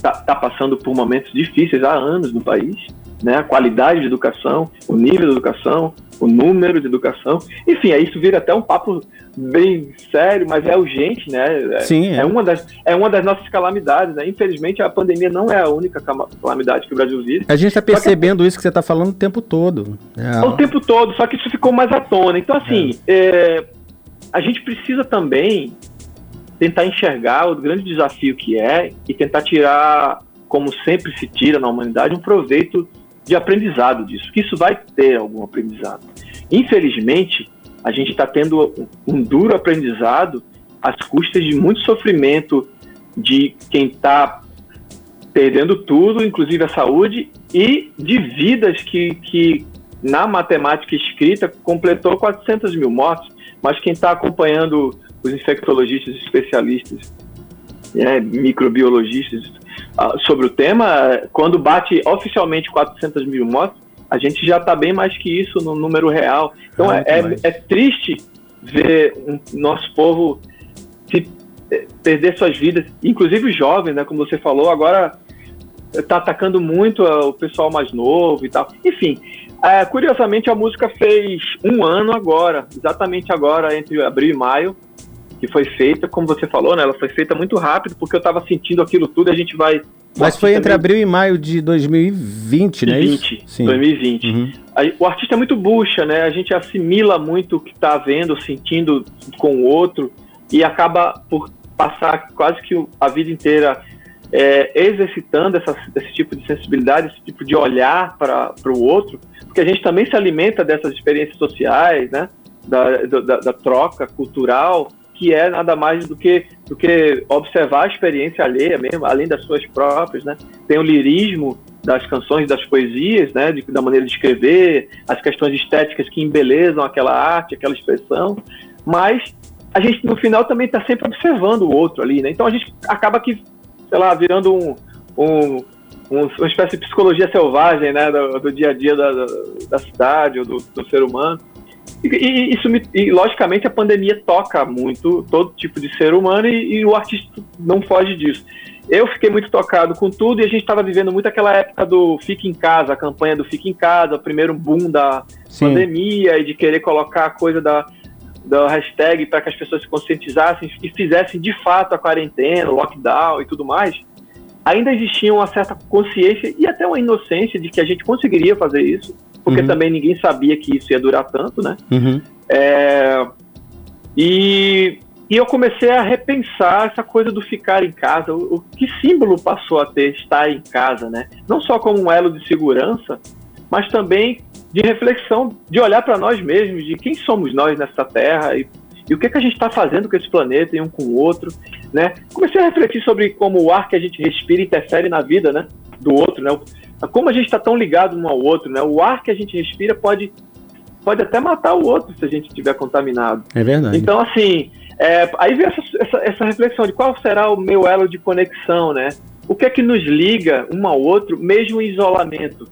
E: tá, tá passando por momentos difíceis há anos no país né, a qualidade de educação, o nível de educação, o número de educação. Enfim, aí isso vira até um papo bem sério, mas é urgente, né?
B: É, Sim.
E: É, é uma, das, é uma das nossas calamidades, né? Infelizmente, a pandemia não é a única calamidade que o Brasil vive.
B: A gente está percebendo que... isso que você está falando o tempo todo.
E: É. O tempo todo, só que isso ficou mais à tona. Então, assim, é. é. a gente precisa também tentar enxergar o grande desafio que é e tentar tirar, como sempre se tira na humanidade, um proveito de aprendizado disso, que isso vai ter algum aprendizado. Infelizmente, a gente está tendo um duro aprendizado às custas de muito sofrimento de quem está perdendo tudo, inclusive a saúde, e de vidas que, que na matemática escrita completou 400 mil mortes, mas quem está acompanhando os infectologistas especialistas, né, microbiologistas, uh, sobre o tema, quando bate oficialmente 400 mil mortes, a gente já está bem mais que isso no número real. Então ah, é, é, é, triste ver nosso povo se, é, perder suas vidas, inclusive os jovens, né, como você falou, agora está atacando muito o pessoal mais novo e tal. Enfim, é, curiosamente a música fez um ano agora, exatamente agora, entre abril e maio que foi feita, como você falou, né? Ela foi feita muito rápido, porque eu estava sentindo aquilo tudo e a gente vai.
B: Mas foi entre abril e maio de 2020, né?
E: 2020, Sim. 2020. Uhum. O artista é muito bucha, né? A gente assimila muito o que está vendo, sentindo com o outro e acaba por passar quase que a vida inteira é, exercitando essa, esse tipo de sensibilidade, esse tipo de olhar para o outro, porque a gente também se alimenta dessas experiências sociais, né? Da, da, da troca cultural que é nada mais do que, do que observar a experiência alheia mesmo, além das suas próprias, né? Tem o lirismo das canções, das poesias, né? De, da maneira de escrever, as questões estéticas que embelezam aquela arte, aquela expressão, mas a gente no final também está sempre observando o outro ali, né? Então a gente acaba que, sei lá, virando um, um uma espécie de psicologia selvagem, né, do, do dia a dia da, da cidade ou do, do ser humano. E, e isso me, e, logicamente a pandemia toca muito todo tipo de ser humano e, e, o artista não foge disso. Eu fiquei muito tocado com tudo e a gente estava vivendo muito aquela época do Fique em Casa, a campanha do Fique em Casa, o primeiro boom da Sim. pandemia e de querer colocar a coisa da, da hashtag para que as pessoas se conscientizassem e fizessem de fato a quarentena, o lockdown e tudo mais. Ainda existia uma certa consciência e até uma inocência de que a gente conseguiria fazer isso porque uhum. também ninguém sabia que isso ia durar tanto, né?
B: Uhum.
E: É, e, e eu comecei a repensar essa coisa do ficar em casa, o, o, que símbolo passou a ter estar em casa, né? Não só como um elo de segurança, mas também de reflexão, de olhar para nós mesmos, de quem somos nós nessa terra e, e o que, que a gente está fazendo com esse planeta e um com o outro, né? Comecei a refletir sobre como o ar que a gente respira interfere na vida, né? Do outro, né? Como a gente está tão ligado um ao outro, né? O ar que a gente respira pode, pode até matar o outro se a gente estiver contaminado.
B: É verdade.
E: Então, assim, é, aí vem essa, essa, essa, reflexão de qual será o meu elo de conexão, né? O que é que nos liga um ao outro, mesmo em isolamento?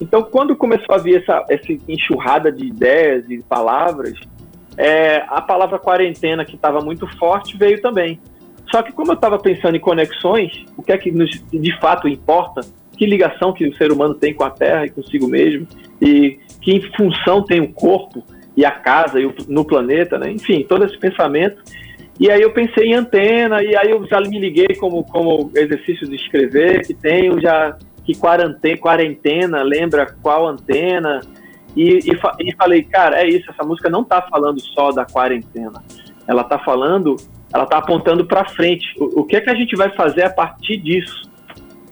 E: Então, quando começou a vir essa, essa enxurrada de ideias e palavras, é, a palavra quarentena, que estava muito forte, veio também. Só que como eu estava pensando em conexões, o que é que nos, de fato importa, que ligação que o ser humano tem com a Terra e consigo mesmo, e que função tem o corpo e a casa e o, no planeta, né? enfim, todo esse pensamento. E aí eu pensei em antena, e aí eu já me liguei como, como exercício de escrever, que tenho já que quarentena, quarentena lembra qual antena. E, e, e, falei, cara, é isso, essa música não tá falando só da quarentena. Ela tá falando, ela tá apontando para frente. O, o que é que a gente vai fazer a partir disso,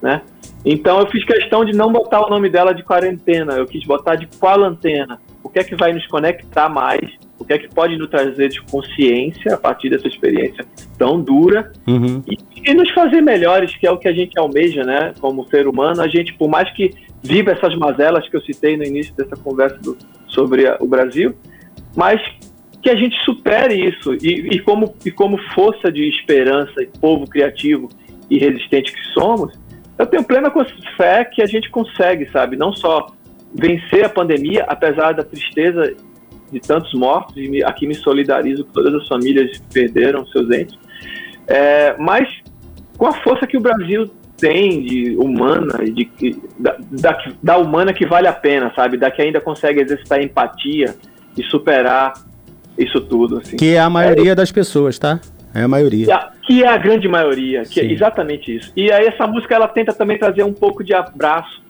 E: né? Então eu fiz questão de não botar o nome dela de quarentena, eu quis botar de qual antena. O que é que vai nos conectar mais o que é que pode nos trazer de consciência a partir dessa experiência tão dura uhum. e, e, nos fazer melhores, que é o que a gente almeja, né? Como ser humano, a gente, por mais que viva essas mazelas que eu citei no início dessa conversa do, sobre a, o Brasil, mas que a gente supere isso e, e, como, e como força de esperança e povo criativo e resistente que somos, eu tenho plena fé que a gente consegue, sabe? Não só vencer a pandemia, apesar da tristeza de tantos mortos, e aqui me solidarizo com todas as famílias que perderam seus entes, é, mas com a força que o Brasil tem de humana, de, da, da, da, humana que vale a pena, sabe? Da que ainda consegue exercitar empatia e superar isso tudo. Assim.
B: Que é a maioria é, das pessoas, tá? É a maioria.
E: Que é, que é a grande maioria, que é exatamente isso. E aí essa música ela tenta também trazer um pouco de abraço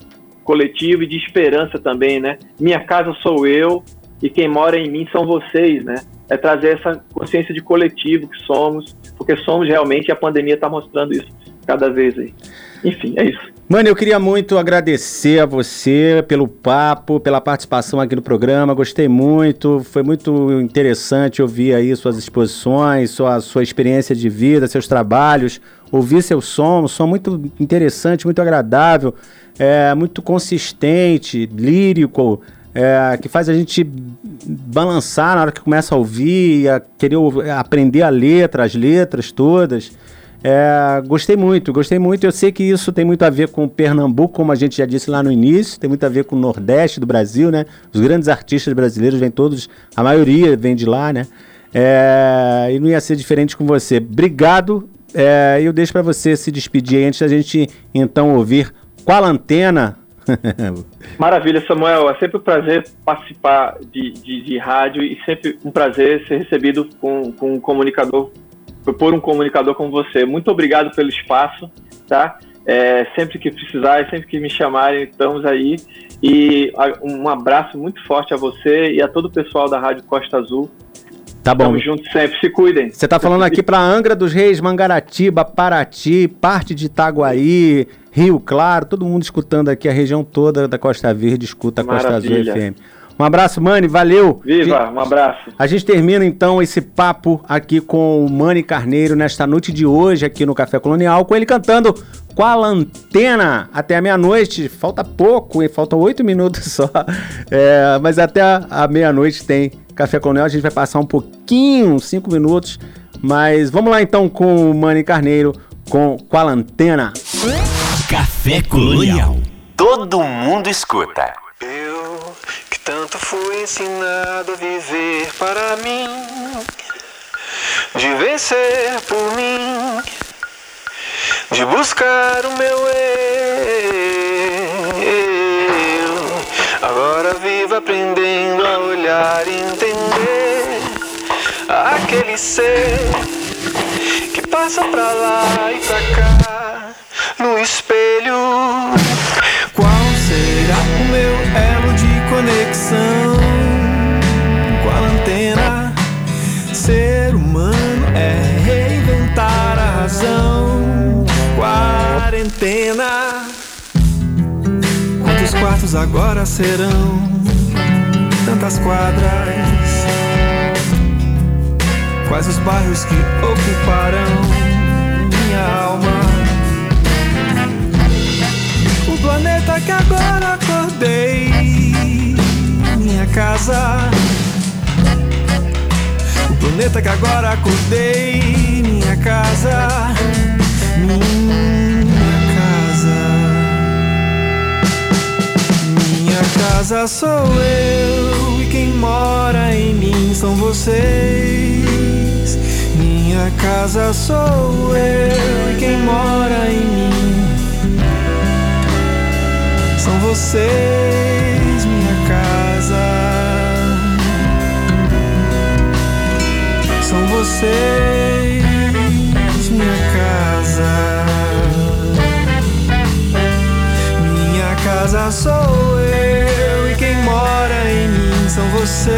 E: coletivo e de esperança também, né? Minha casa sou eu, e quem mora em mim são vocês, né? É trazer essa consciência de coletivo que somos, porque somos realmente e a pandemia está mostrando isso cada vez aí. Enfim, é isso.
B: Mano, eu queria muito agradecer a você pelo papo, pela participação aqui no programa. Gostei muito, foi muito interessante ouvir aí suas exposições, sua, sua experiência de vida, seus trabalhos, ouvir seu som, um som muito interessante, muito agradável, é, muito consistente, lírico é, que faz a gente balançar na hora que começa a ouvir, a querer aprender a letra, as letras todas. É, gostei muito, gostei muito. Eu sei que isso tem muito a ver com Pernambuco, como a gente já disse lá no início, tem muito a ver com o Nordeste do Brasil, né? Os grandes artistas brasileiros vêm todos, a maioria vem de lá, né? É, e não ia ser diferente com você. Obrigado. É, eu deixo para você se despedir antes da gente então ouvir qual antena
E: Maravilha, Samuel. É sempre um prazer participar de, de, de, rádio e sempre um prazer ser recebido com, com um comunicador, por um comunicador como você. Muito obrigado pelo espaço, tá? É, sempre que precisar, sempre que me chamarem, estamos aí. E um abraço muito forte a você e a todo o pessoal da Rádio Costa Azul.
B: Tá bom.
E: Tamo junto sempre, se cuidem.
B: Você tá falando aqui para Angra dos Reis, Mangaratiba, Paraty, parte de Itaguaí, Rio Claro, todo mundo escutando aqui, a região toda da Costa Verde escuta a Costa Azul FM. Um abraço, Mani, valeu.
E: Viva, um abraço.
B: A gente termina então esse papo aqui com o Mani Carneiro nesta noite de hoje aqui no Café Colonial, com ele cantando com a Lantena até a meia-noite. Falta pouco, faltam oito minutos só. É, mas até a meia-noite tem Café Colonial. A gente vai passar um pouquinho, cinco minutos. Mas vamos lá então com o Mani Carneiro com, com a Lantena.
A: Café Colonial. Todo mundo escuta.
F: Fui ensinado a viver para mim, de vencer por mim, de buscar o meu eu. Agora vivo aprendendo a olhar e entender aquele ser que passa pra lá e pra cá no espelho.
D: Qual será o meu elo de conexão com a antena? Ser humano é reinventar a razão. Quarentena. Quantos quartos agora serão? Tantas quadras. Quais os bairros que ocuparão minha alma? planeta que agora acordei. Minha casa. O planeta que agora acordei. Minha casa. Minha casa. Minha casa sou eu. E quem mora em mim são vocês. Minha casa sou eu. E quem mora em mim são vocês, são vocês,
F: minha casa. Minha casa sou eu e quem mora em mim são vocês.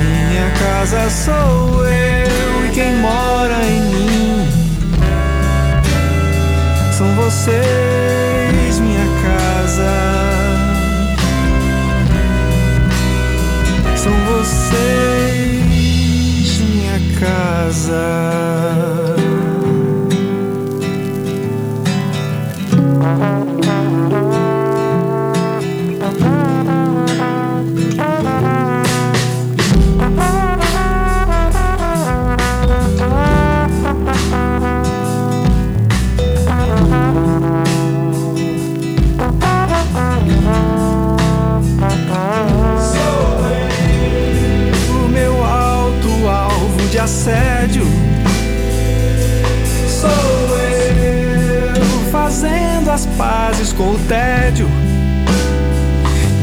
F: Minha casa sou eu e quem mora em mim são vocês. Casa. Com o tédio.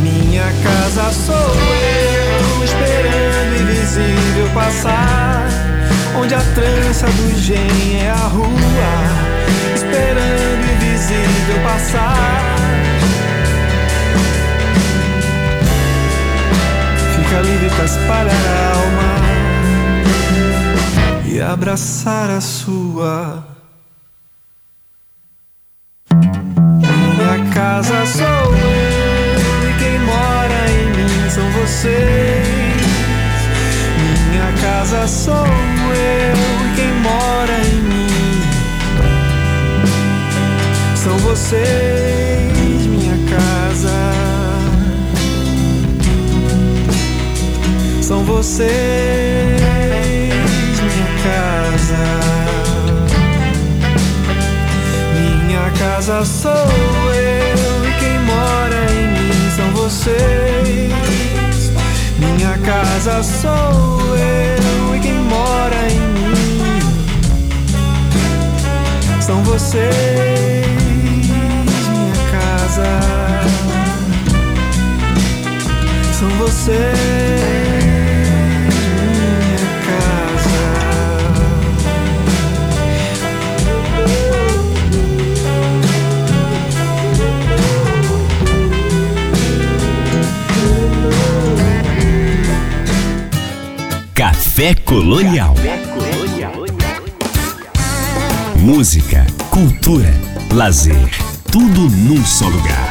F: Minha casa sou eu esperando invisível passar. Onde a trança do gen é a rua, esperando invisível passar. Fica livre pra espalhar a alma e abraçar a sua. Casa sou eu e quem mora em mim são vocês. Minha casa. são vocês, minha casa. Minha casa sou eu e quem mora em mim são vocês. Minha casa sou eu são vocês, minha casa são vocês, minha casa.
A: Café Colonial. Música, cultura, lazer, tudo num só lugar.